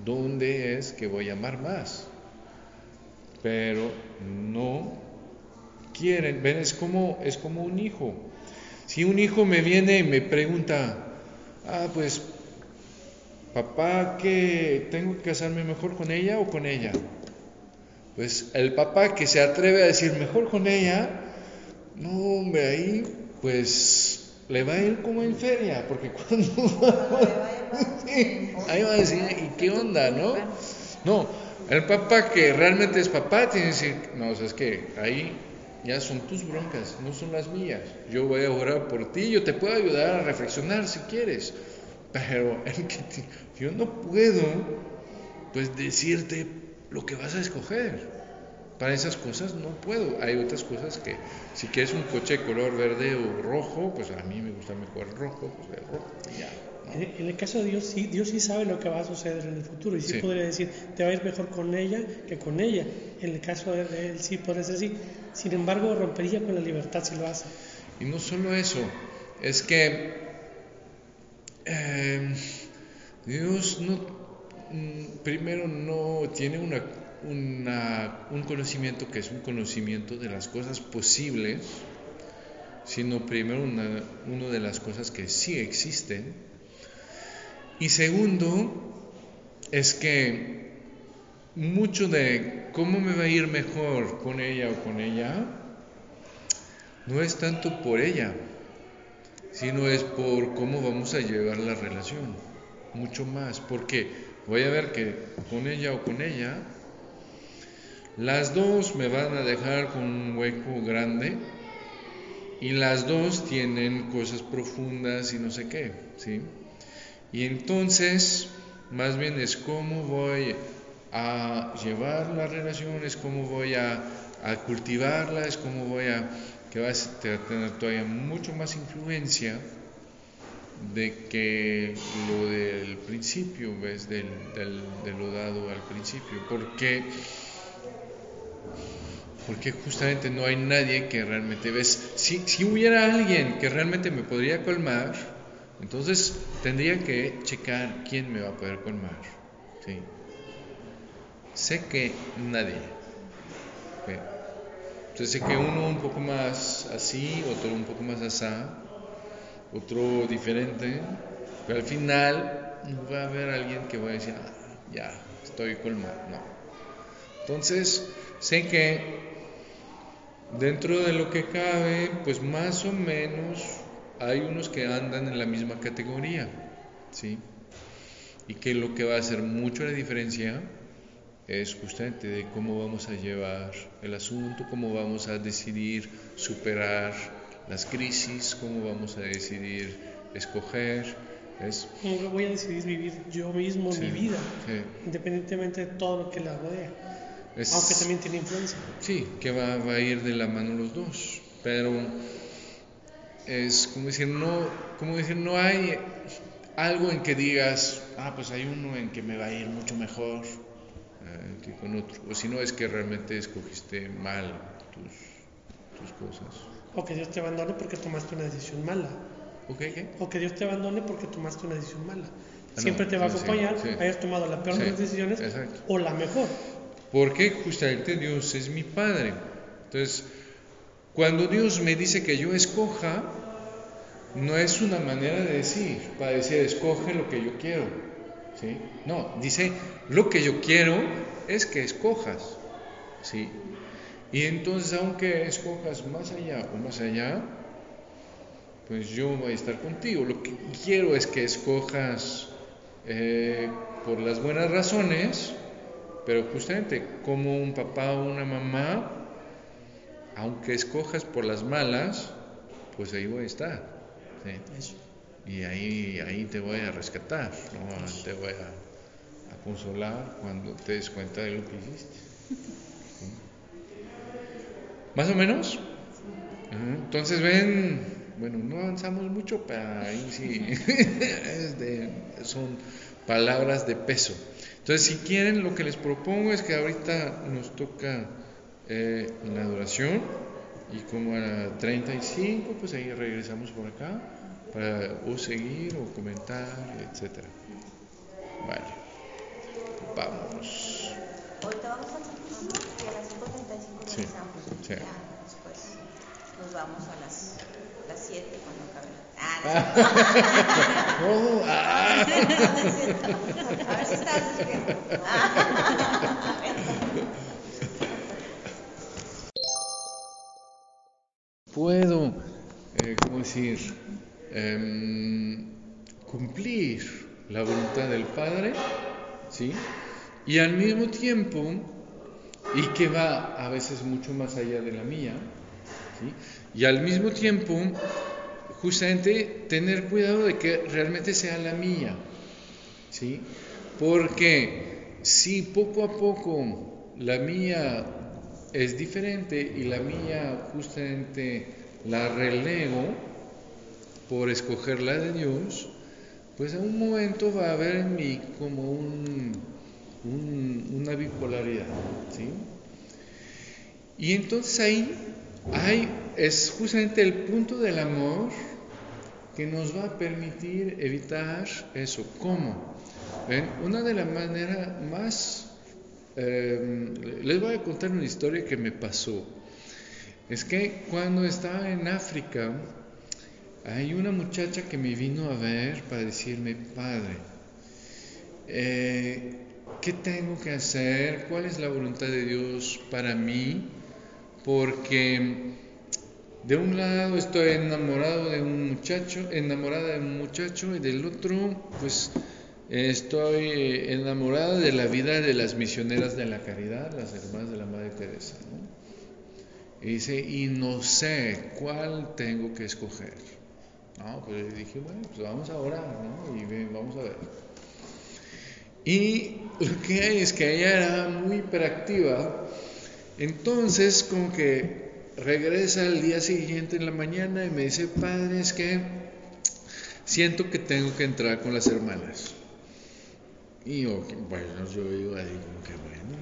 dónde es que voy a amar más, pero no quieren, ven, es como, es como un hijo. Si un hijo me viene y me pregunta, ah, pues papá, que tengo que casarme mejor con ella o con ella? Pues el papá que se atreve a decir mejor con ella, no, hombre, ahí pues le va a ir como en feria, porque [laughs] cuando ahí va a decir, ¿y qué onda, no? No, el papá que realmente es papá tiene que decir, no, o sea, es que ahí ya son tus broncas, no son las mías. Yo voy a orar por ti, yo te puedo ayudar a reflexionar si quieres, pero el que yo no puedo pues decirte lo que vas a escoger. Para esas cosas no puedo. Hay otras cosas que si quieres un coche color verde o rojo, pues a mí me gusta mejor el rojo, pues el rojo. Ya, en, el caso de Dios, sí, Dios sí sabe lo que va a suceder en el futuro y sí, podría decir, te va a ir mejor con ella que con ella. En el caso de él sí puede ser así. Sin embargo, rompería con la libertad si lo hace. Y no solo eso, es que eh, Dios no, primero no tiene un conocimiento que es un conocimiento de las cosas posibles, sino primero una, una de las cosas que sí existen. Y segundo, es que mucho de cómo me va a ir mejor con ella o con ella, no es tanto por ella, sino es por cómo vamos a llevar la relación, mucho más, porque voy a ver que con ella o con ella, las dos me van a dejar con un hueco grande y las dos tienen cosas profundas y no sé qué, ¿sí? Y entonces, más bien es cómo voy a llevar la relación, es cómo voy a, a cultivarla, es cómo voy a que va a tener todavía mucho más influencia de que lo del principio, ¿ves? Del, de lo dado al principio. Porque, porque justamente no hay nadie que realmente ves. Si, si hubiera alguien que realmente me podría colmar, entonces tendría que checar quién me va a poder colmar. ¿sí? Sé que nadie. Entonces sé que uno un poco más así, otro un poco más asá, otro diferente, pero al final no va a haber alguien que va a decir, ah, ya, estoy colmado, no. Entonces sé que dentro de lo que cabe, pues más o menos hay unos que andan en la misma categoría, ¿sí? Y que lo que va a hacer mucho la diferencia es justamente de cómo vamos a llevar el asunto, cómo vamos a decidir superar las crisis, cómo vamos a decidir escoger ¿ves? Voy a decidir vivir yo mismo Sí, mi vida, sí. independientemente de todo lo que la rodea, Es- aunque también tiene influencia. Sí, que va, va a ir de la mano los dos, pero es como decir, no, como decir, no hay algo en que digas, ah, pues hay uno en que me va a ir mucho mejor eh, que con otro, o si no es que realmente escogiste mal tus cosas. O que Dios te abandone porque tomaste una decisión mala. ¿Qué? O que Dios te abandone porque tomaste una decisión mala. no, Siempre te va a sí, sí, acompañar, sí. hayas tomado la peor de las decisiones exacto. o la mejor. Porque justamente Dios es mi Padre. Entonces, cuando Dios me dice que yo escoja, no es una manera de decir, para decir, escoge lo que yo quiero. ¿sí? No, dice, lo que yo quiero es que escojas. ¿sí? Y entonces, aunque escojas más allá o más allá, pues yo voy a estar contigo. Lo que quiero es que escojas eh, por las buenas razones, pero justamente como un papá o una mamá, aunque escojas por las malas, pues ahí voy a estar. ¿sí? Y ahí, ahí te voy a rescatar, ¿no? te voy a, a consolar cuando te des cuenta de lo que hiciste. [laughs] ¿Más o menos? Entonces ven, bueno, no avanzamos mucho, pero ahí sí [laughs] de- son palabras de peso. Entonces, si quieren, lo que les propongo es que ahorita nos toca eh, la adoración y como a la 35, pues ahí regresamos por acá para o seguir o comentar, etcétera. Vale, vamos. Ahorita vamos al Santísimo y a las 5.35 Sí, regresamos. sí. Ya, después nos vamos a las, las 7 cuando acabe. Ah, [laughs] ah. no, cierto. A ver si estás despierto. Ah. [laughs] puedo, eh, ¿cómo decir? Em, cumplir la voluntad del Padre, ¿sí? Y al mismo tiempo, y que va a veces mucho más allá de la mía, ¿sí? Y al mismo tiempo, justamente tener cuidado de que realmente sea la mía, ¿sí? Porque si poco a poco la mía es diferente y la mía justamente la relego por escoger la de Dios, pues en un momento va a haber en mí como un, un- una bipolaridad, ¿sí? Y entonces ahí hay, es justamente el punto del amor que nos va a permitir evitar eso. ¿Cómo? ¿Ven? Una de las maneras más... eh, les voy a contar una historia que me pasó. Es que cuando estaba en África, hay una muchacha que me vino a ver para decirme, padre, eh, ¿qué tengo que hacer? ¿Cuál es la voluntad de Dios para mí? Porque de un lado estoy enamorado de un muchacho, enamorada de un muchacho, y del otro, pues estoy enamorada de la vida de las misioneras de la caridad, las hermanas de la Madre Teresa. Y dice, y no sé cuál tengo que escoger. No, pues dije, bueno, pues vamos a orar, ¿no? Y ve- vamos a ver. Y lo que hay es que ella era muy hiperactiva, entonces como que regresa al día siguiente en la mañana y me dice, padre, es que siento que tengo que entrar con las hermanas. Y yo, bueno, yo digo como que bueno.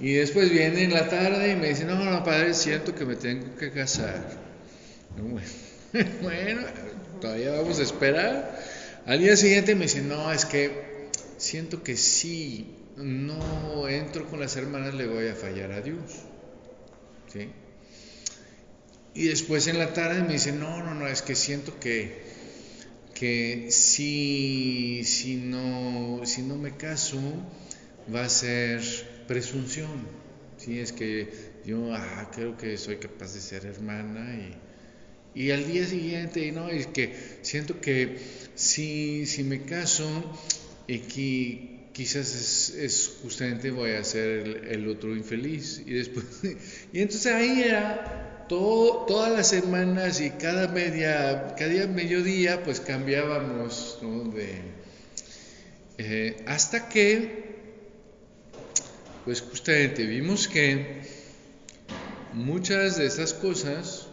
¿no? Y después viene en la tarde y me dice, no, no, padre, siento que me tengo que casar. [laughs] Bueno, bueno, todavía vamos a esperar. Al día siguiente me dice, no, es que siento que si no entro con las hermanas le voy a fallar a Dios. ¿Sí? Y después en la tarde me dice, no, no, no, es que siento que, que si, si, no, si no me caso va a ser presunción. Sí, es que yo ah, creo que soy capaz de ser hermana y, y al día siguiente, no, es que siento que si, si me caso, y que quizás es, es justamente voy a ser el, el otro infeliz. Y después, [laughs] y entonces ahí era todas las semanas y cada media, cada día mediodía, pues cambiábamos de, eh, hasta que, pues justamente vimos que muchas de esas cosas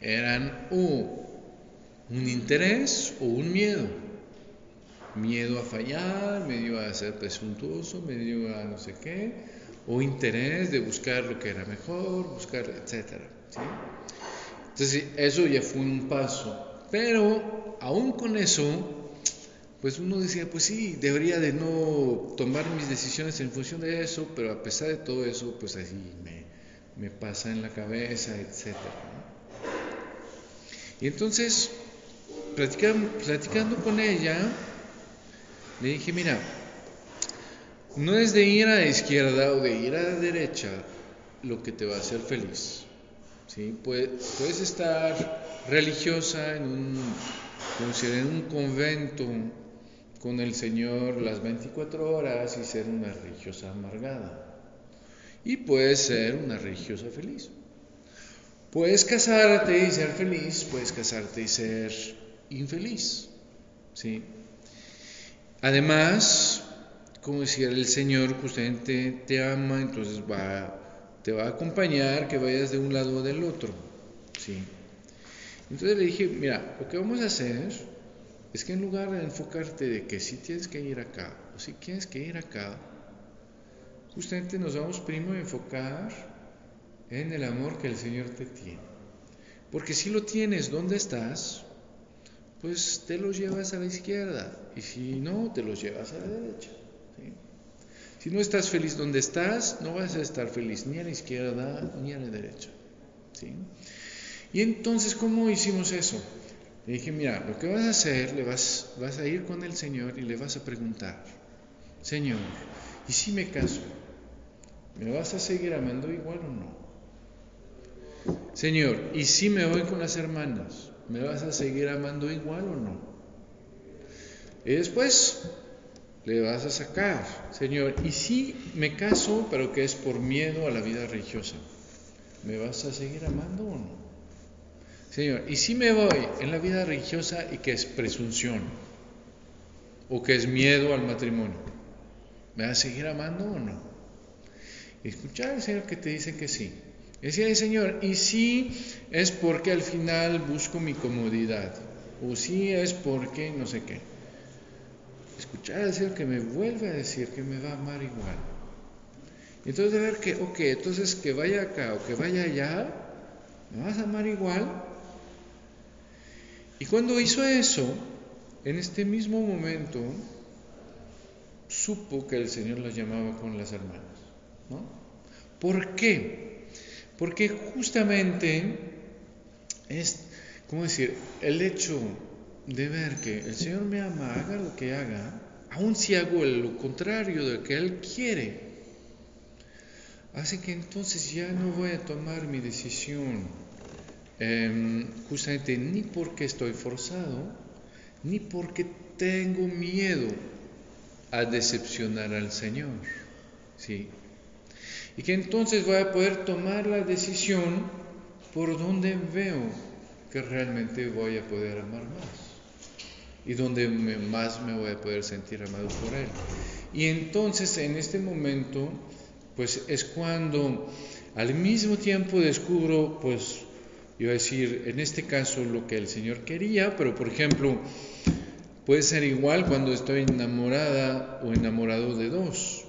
eran o un interés o un miedo. Miedo a fallar, medio a ser presuntuoso, medio a no sé qué, o interés de buscar lo que era mejor, buscar, etc. Entonces, eso ya fue un paso. Pero, aún con eso, pues uno decía, pues sí, debería de no tomar mis decisiones en función de eso, pero a pesar de todo eso, pues así me, me pasa en la cabeza, etc. Y entonces, platicando, platicando con ella, le dije, mira, no es de ir a izquierda o de ir a la derecha lo que te va a hacer feliz. ¿sí? Puedes, estar religiosa en un, en un convento con el Señor las 24 horas y ser una religiosa amargada. Y puedes ser una religiosa feliz. Puedes casarte y ser feliz, puedes casarte y ser infeliz. ¿sí? Además, como decía el Señor, justamente te ama, entonces va, te va a acompañar que vayas de un lado o del otro. ¿sí? Entonces le dije, mira, lo que vamos a hacer es que en lugar de enfocarte de que si tienes que ir acá o si tienes que ir acá, justamente nos vamos primero a enfocar en el amor que el Señor te tiene. Porque si lo tienes donde estás, pues te lo llevas a la izquierda y si no, te los llevas a la derecha. Si no estás feliz donde estás, no vas a estar feliz ni a la izquierda ni a la derecha. Y entonces, ¿cómo hicimos eso? Le dije, mira, lo que vas a hacer, le vas, vas a ir con el Señor y le vas a preguntar, Señor, ¿y si me caso? ¿Me vas a seguir amando igual o no? Señor, ¿y si me voy con las hermanas? ¿Me vas a seguir amando igual o no? Y después le vas a sacar, Señor, ¿y si me caso pero que es por miedo a la vida religiosa? ¿Me vas a seguir amando o no? Señor, ¿y si me voy en la vida religiosa y que es presunción? ¿O que es miedo al matrimonio? ¿Me vas a seguir amando o no? escuchar al Señor que te dice que sí. Decía el Señor, y si es porque al final busco mi comodidad, o si es porque no sé qué. Escuchar al Señor que me vuelve a decir que me va a amar igual. Entonces de ver que, ok, entonces que vaya acá o que vaya allá, me vas a amar igual. Y cuando hizo eso, en este mismo momento, supo que el Señor la llamaba con las hermanas. ¿no? ¿Por qué? Porque justamente es, ¿cómo decir? El hecho de ver que el Señor me ama, haga lo que haga, aun si hago lo contrario de lo que Él quiere, hace que entonces ya no voy a tomar mi decisión em, justamente ni porque estoy forzado, ni porque tengo miedo a decepcionar al Señor. ¿sí? y que entonces voy a poder tomar la decisión por donde veo que realmente voy a poder amar más y donde más me voy a poder sentir amado por Él. Y entonces en este momento, pues es cuando al mismo tiempo descubro, pues, iba a decir, en este caso lo que el Señor quería, pero por ejemplo, puede ser igual cuando estoy enamorada o enamorado de dos.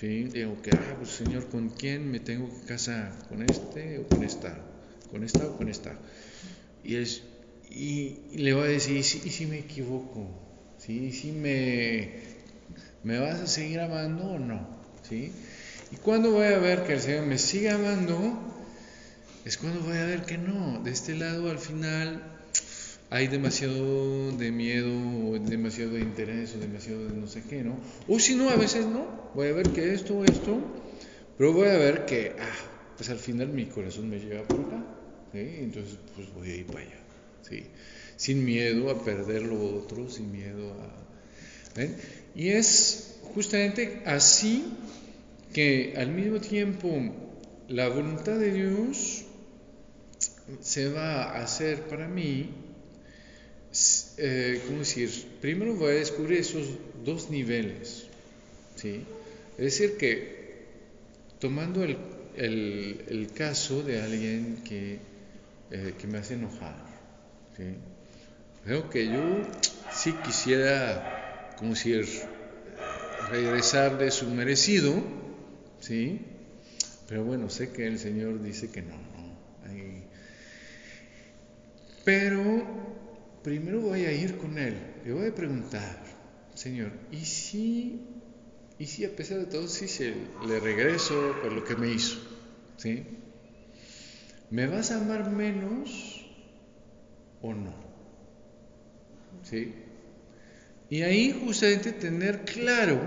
Digo que, ah, pues Señor, ¿con quién me tengo que casar? ¿Con este o con esta? ¿Con esta o con esta? Y, es, y, le voy a decir, ¿y si, me equivoco? ¿Sí? ¿Y si me, me vas a seguir amando o no? ¿Sí? Y cuando voy a ver que el Señor me sigue amando, es cuando voy a ver que no. De este lado, al final, hay demasiado de miedo, o demasiado de interés, o demasiado de no sé qué, ¿no? O si no, a veces no, voy a ver que esto esto, pero voy a ver que, ah, pues al final mi corazón me lleva por acá, ¿sí? Entonces, pues voy a ir para allá, ¿sí? Sin miedo a perder lo otro, sin miedo a... ¿ven? Y es justamente así que al mismo tiempo la voluntad de Dios se va a hacer para mí, eh, ¿cómo decir? Primero voy a descubrir esos dos niveles, ¿sí? Es decir, que tomando el, el, caso de alguien que, eh, que me hace enojar, ¿sí? Creo que yo sí quisiera, como decir, regresar de su merecido, ¿sí? Pero bueno, sé que el Señor dice que no, no. Pero primero voy a ir con Él, le voy a preguntar, Señor, ¿y si, y si a pesar de todo, si se le regreso por lo que me hizo? ¿Sí? ¿Me vas a amar menos o no? ¿Sí? Y ahí justamente tener claro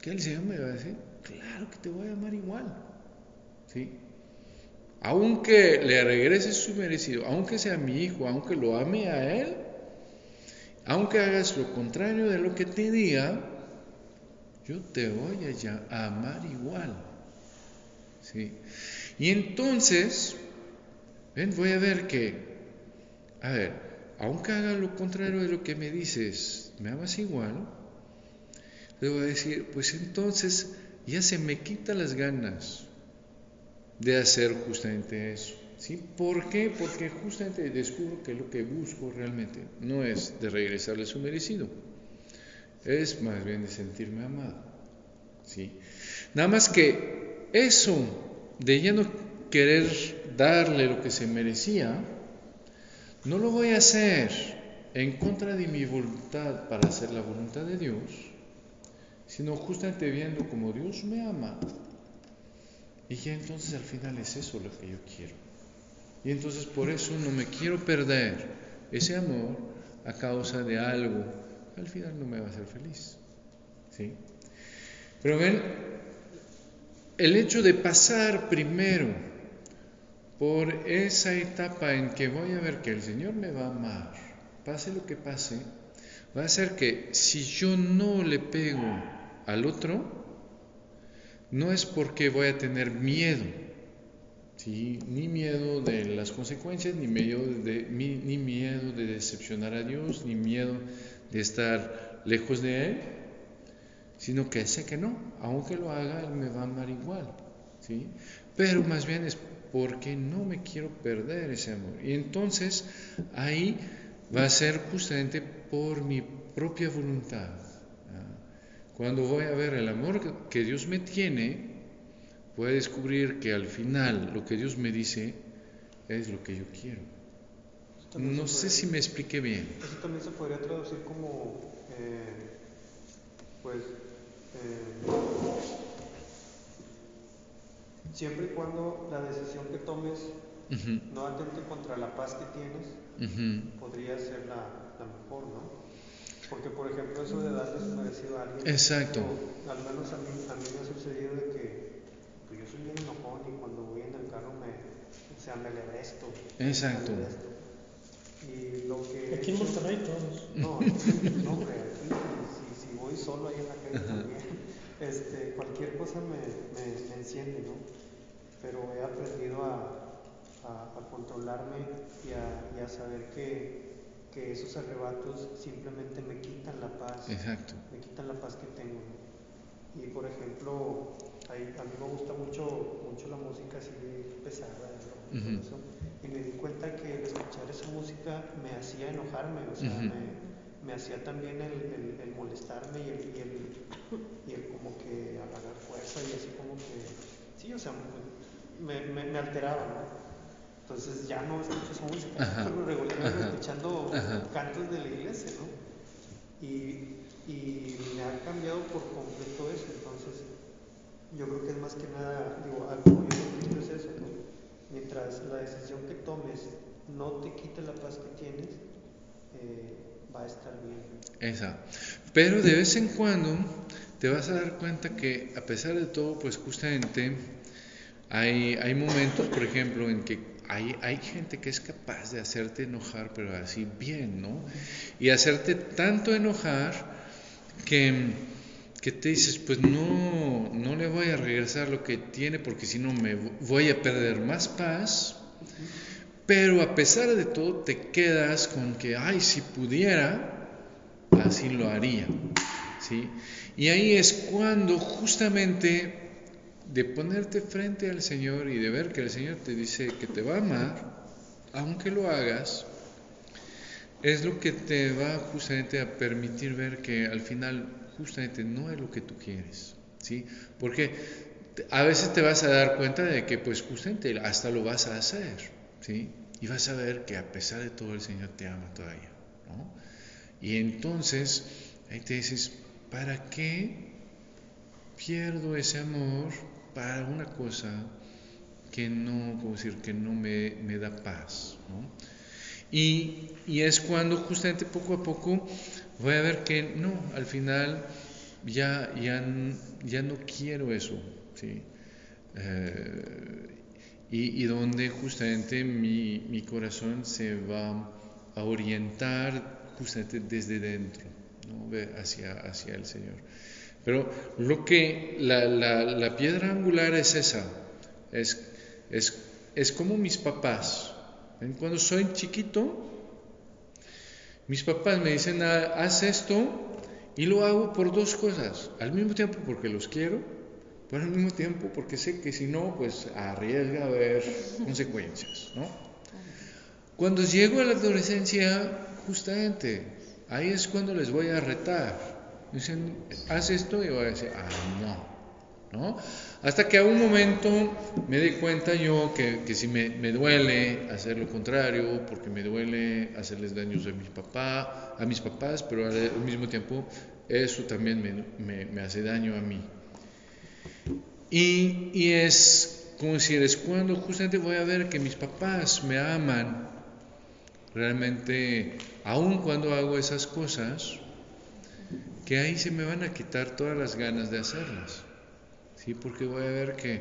que el Señor me va a decir, claro que te voy a amar igual. ¿Sí? Aunque le regrese su merecido, aunque sea mi hijo, aunque lo ame a él, aunque hagas lo contrario de lo que te diga, yo te voy a amar igual. ¿Sí? Y entonces, ven, voy a ver que, a ver, aunque haga lo contrario de lo que me dices, ¿me amas igual? Le voy a decir, pues entonces ya se me quita las ganas de hacer justamente eso. ¿Sí? ¿Por qué? Porque justamente descubro que lo que busco realmente no es de regresarle su merecido, es más bien de sentirme amado. ¿Sí? Nada más que eso de ya no querer darle lo que se merecía, no lo voy a hacer en contra de mi voluntad para hacer la voluntad de Dios, sino justamente viendo como Dios me ama. Y ya entonces al final es eso lo que yo quiero. Y entonces por eso no me quiero perder ese amor a causa de algo al final no me va a hacer feliz. ¿Sí? Pero ven, el hecho de pasar primero por esa etapa en que voy a ver que el Señor me va a amar, pase lo que pase, va a ser que si yo no le pego al otro, no es porque voy a tener miedo, ¿sí? ni miedo de las consecuencias, ni miedo de, ni miedo de decepcionar a Dios, ni miedo de estar lejos de Él, sino que sé que no, aunque lo haga, Él me va a amar igual. ¿sí? Pero más bien es porque no me quiero perder ese amor. Y entonces ahí va a ser justamente por mi propia voluntad. Cuando voy a ver el amor que Dios me tiene, voy a descubrir que al final lo que Dios me dice es lo que yo quiero. No sé si me expliqué bien. Eso también se podría traducir como, eh, pues, eh, siempre y cuando la decisión que tomes no atente contra la paz que tienes, podría ser la, mejor, ¿no? Porque, por ejemplo, eso de darle su merecido a alguien, Exacto. al menos a mí, a mí me ha sucedido de que pues, yo soy bien enojón y cuando voy en el carro me, o sea, me le resto. Exacto. Y lo que aquí en Monterrey todos. No, no, hombre, aquí si, si, voy solo ahí en la calle también, este, cualquier cosa me, me, me enciende, ¿no? pero he aprendido a, a, controlarme y a, y a saber que, que, esos arrebatos simplemente me quitan la paz. Exacto. Me quitan la paz que tengo. Y por ejemplo, a, a mí me gusta mucho, mucho la música así pesada y Y me di cuenta que el escuchar esa música me hacía enojarme, o sea, me, me, hacía también el, el, el molestarme y el, y el, y el, como que agarrar fuerza y así como que, sí, o sea, me, me, alteraba, ¿no? Entonces ya no escucho música, pero regularmente escuchando cantos de la iglesia, ¿no? Y, y me ha cambiado por completo eso, entonces yo creo que es más que nada, digo, algo como yo es eso, ¿no? Mientras la decisión que tomes no te quite la paz que tienes, eh, va a estar bien. Esa. Pero de vez en cuando te vas a dar cuenta que a pesar de todo, pues justamente hay, hay momentos, por ejemplo, en que hay, hay, gente que es capaz de hacerte enojar, pero así bien, ¿no? Y hacerte tanto enojar que, que te dices, pues no, no le voy a regresar lo que tiene porque si no me voy a perder más paz Pero a pesar de todo te quedas con que, ay, si pudiera, así lo haría. ¿sí? Y ahí es cuando justamente de ponerte frente al Señor y de ver que el Señor te dice que te va a amar, aunque lo hagas, es lo que te va justamente a permitir ver que al final justamente no es lo que tú quieres, ¿sí? Porque a veces te vas a dar cuenta de que pues justamente hasta lo vas a hacer, Y vas a ver que a pesar de todo el Señor te ama todavía. Y entonces ahí te dices, ¿para qué pierdo ese amor para una cosa que no, ¿cómo decir?, que no me, me da paz. Y, y, es cuando justamente poco a poco voy a ver que no, al final ya, ya, ya no quiero eso, ¿sí? Eh, y, donde justamente mi, mi, corazón se va a orientar justamente desde dentro, ¿no? hacia, hacia el Señor. Pero lo que la, la, la piedra angular es esa, es, es, es como mis papás, cuando soy chiquito, mis papás me dicen, ah, haz esto y lo hago por dos cosas. Al mismo tiempo porque los quiero, pero al mismo tiempo porque sé que si no, pues arriesga a haber [laughs] consecuencias. ¿no? Cuando llego a la adolescencia, justamente, ahí es cuando les voy a retar. Dicen, haz esto y voy a decir, ah, no. ¿No? Hasta que a un momento me di cuenta yo que, que si me, me, duele hacer lo contrario, porque me duele hacerles daños a, mis papá, a mis papás, pero al mismo tiempo eso también me, me, me hace daño a mí. Y, y, es como decir, es cuando justamente voy a ver que mis papás me aman, realmente, aun cuando hago esas cosas, que ahí se me van a quitar todas las ganas de hacerlas. ¿Sí? Porque voy a ver que,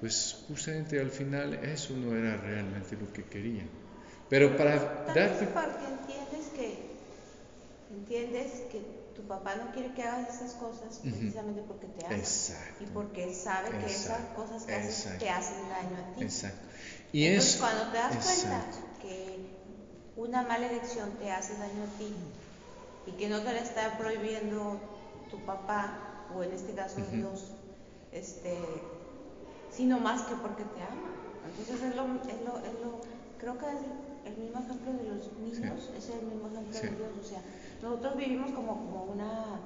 pues justamente al final eso no era realmente lo que quería. Pero para darte... Porque entiendes que, entiendes que papá no quiere que hagas esas cosas precisamente porque te ama. Exacto. Y porque sabe que esas cosas que haces te hacen daño a ti. Exacto. Y Entonces, es... cuando te das cuenta que una mala elección te hace daño a ti y que no te la está prohibiendo tu papá, o en este caso. Dios, este, sino más que porque te ama. Entonces es lo, es lo, es lo creo que es el mismo ejemplo de los niños, es el mismo ejemplo Sí. de Dios. O sea, nosotros vivimos como, como una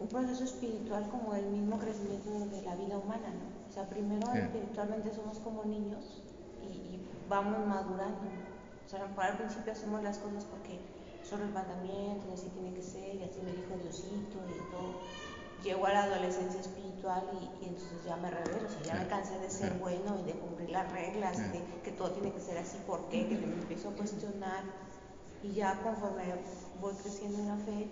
un proceso espiritual como el mismo crecimiento de la vida humana, ¿no? O sea, primero Sí. espiritualmente somos como niños y, y vamos madurando. O sea, a lo mejor al principio hacemos las cosas porque son los mandamientos, y así tiene que ser, y así me dijo Diosito y todo. Llego a la adolescencia espiritual y, y entonces ya me revelo, o sea, ya me cansé de ser bueno y de cumplir las reglas, de que todo tiene que ser así, ¿por qué? Que me empiezo a cuestionar y ya conforme voy creciendo en la fe,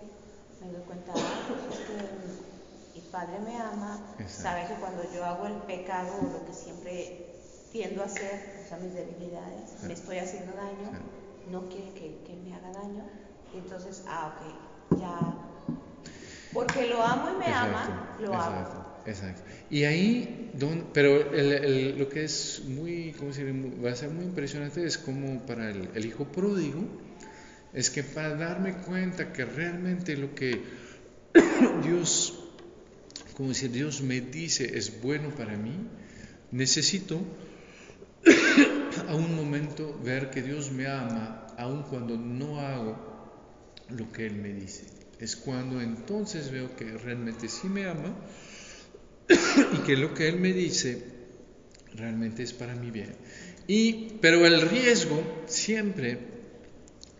me doy cuenta, ah, pues es que mi padre me ama, Exacto. sabe que cuando yo hago el pecado, lo que siempre tiendo a hacer, o sea, mis debilidades, Sí. me estoy haciendo daño, Sí. no quiere que, que me haga daño, y entonces, ah, ok, ya, porque lo amo y me ama, lo hago. exacto, exacto. Y ahí, don- pero el- el- lo que es muy, ¿cómo se va a ser muy impresionante es como para el, el hijo pródigo, es que para darme cuenta que realmente lo que [coughs] Dios, como decir, Dios me dice es bueno para mí, necesito [coughs] a un momento ver que Dios me ama, aun cuando no hago lo que Él me dice. Es cuando entonces veo que realmente sí me ama [coughs] y que lo que Él me dice realmente es para mi bien. Y, pero el riesgo siempre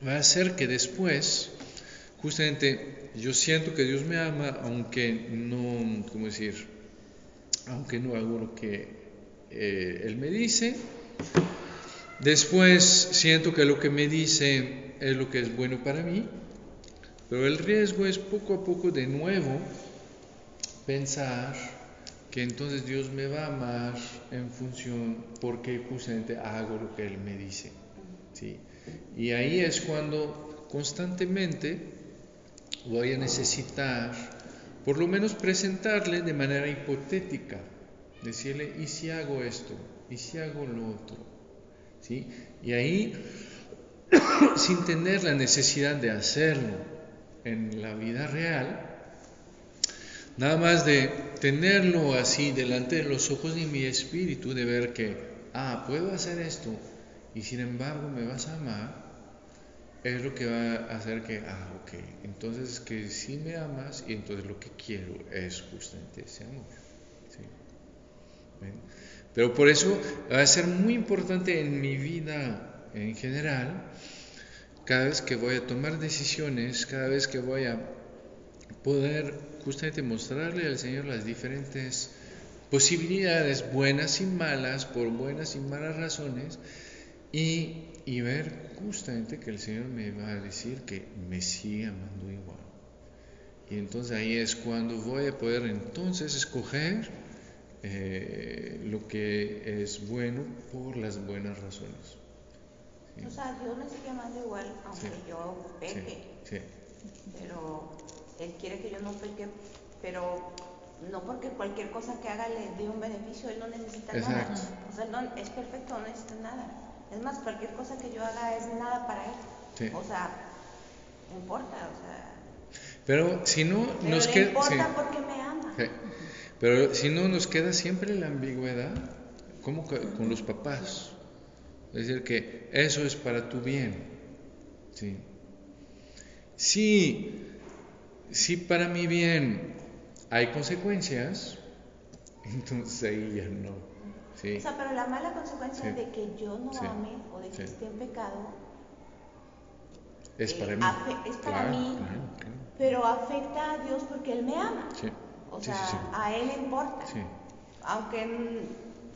va a ser que después, justamente, yo siento que Dios me ama, aunque no, ¿cómo decir? Aunque no hago lo que eh, Él me dice. Después siento que lo que me dice es lo que es bueno para mí, pero el riesgo es poco a poco de nuevo pensar que entonces Dios me va a amar en función porque justamente hago lo que Él me dice. ¿sí? Y ahí es cuando constantemente voy a necesitar por lo menos presentarle de manera hipotética, decirle, ¿y si hago esto? ¿Y si hago lo otro? ¿sí? Y ahí, [coughs] sin tener la necesidad de hacerlo en la vida real, nada más de tenerlo así delante de los ojos de mi espíritu, de ver que, ah, puedo hacer esto, y sin embargo me vas a amar, es lo que va a hacer que, ah, ok, entonces que sí me amas y entonces lo que quiero es justamente ese amor. ¿sí? Pero por eso va a ser muy importante en mi vida en general, cada vez que voy a tomar decisiones, cada vez que voy a poder justamente mostrarle al Señor las diferentes posibilidades, buenas y malas, por buenas y malas razones, y, y ver justamente que el Señor me va a decir que me sigue amando igual. Y entonces ahí es cuando voy a poder entonces escoger eh, lo que es bueno por las buenas razones. O sea, Dios me sigue amando igual, aunque yo peque. Sí, Pero Él quiere que yo no peque, pero no porque cualquier cosa que haga le dé un beneficio, Él no necesita nada. O sea, Él no, es perfecto, no necesita nada. Es más, cualquier cosa que yo haga es nada para Él. O sea, no importa, o sea. Pero si no pero nos queda. importa porque me ama. Pero si no nos queda siempre la ambigüedad, como con los papás. Es decir, que eso es para tu bien. ¿sí? Si, si para mi bien hay consecuencias, [laughs] entonces ahí ya no. ¿sí? O sea, pero la mala consecuencia de que yo no ame o de que esté en pecado es para eh, mí. es para mí, pero afecta a Dios porque Él me ama. O sea, a Él le importa. Aunque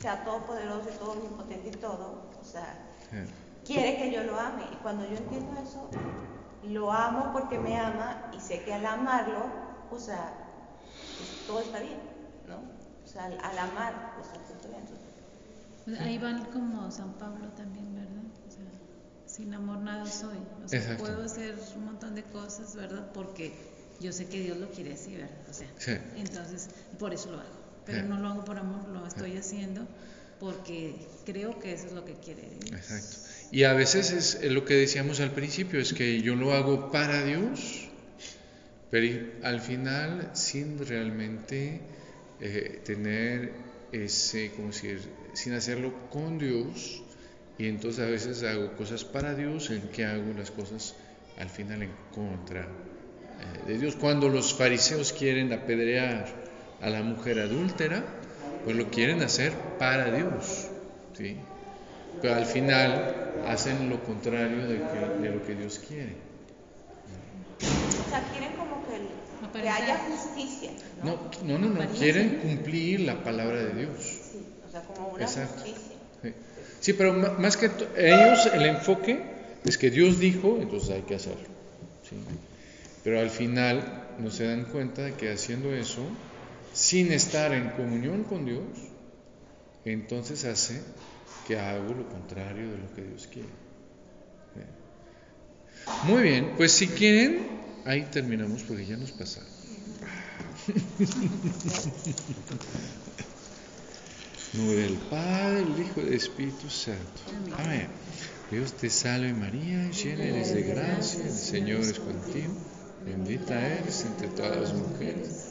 sea todopoderoso y todo omnipotente y todo, o sea, quiere que yo lo ame. Y cuando yo entiendo eso, lo amo porque me ama y sé que al amarlo, o sea, pues, todo está bien, ¿no? O sea, al, al amar, pues está bien. Pues ahí van como San Pablo también, ¿verdad? O sea, sin amor nada soy. O sea, puedo hacer un montón de cosas, ¿verdad? Porque yo sé que Dios lo quiere así, ¿verdad? O sea, entonces, por eso lo hago. Pero no lo hago por amor, lo estoy haciendo porque creo que eso es lo que quiere Dios. Exacto. Y a veces es lo que decíamos al principio, es que yo lo hago para Dios, pero al final sin realmente eh, tener ese, como decir, sin hacerlo con Dios, y entonces a veces hago cosas para Dios en que hago las cosas al final en contra eh, de Dios. Cuando los fariseos quieren apedrear a la mujer adúltera, pues lo quieren hacer para Dios, ¿sí? Pero al final hacen lo contrario de, que, de lo que Dios quiere. O sea, quieren como que, que haya justicia. ¿no? No, no, no, no, quieren cumplir la palabra de Dios. Sí, o sea, como una Exacto. justicia. Sí. sí, pero más que ellos, el enfoque es que Dios dijo, entonces hay que hacerlo. ¿sí? Pero al final no se dan cuenta de que haciendo eso, sin estar en comunión con Dios, entonces hace que hago lo contrario de lo que Dios quiere. Muy bien, pues si quieren, ahí terminamos porque ya nos pasaron. [laughs] nombre del Padre, el Hijo y el Espíritu Santo. Amén. Dios te salve María, llena eres de gracia, el Señor es contigo. Bendita eres entre todas las mujeres,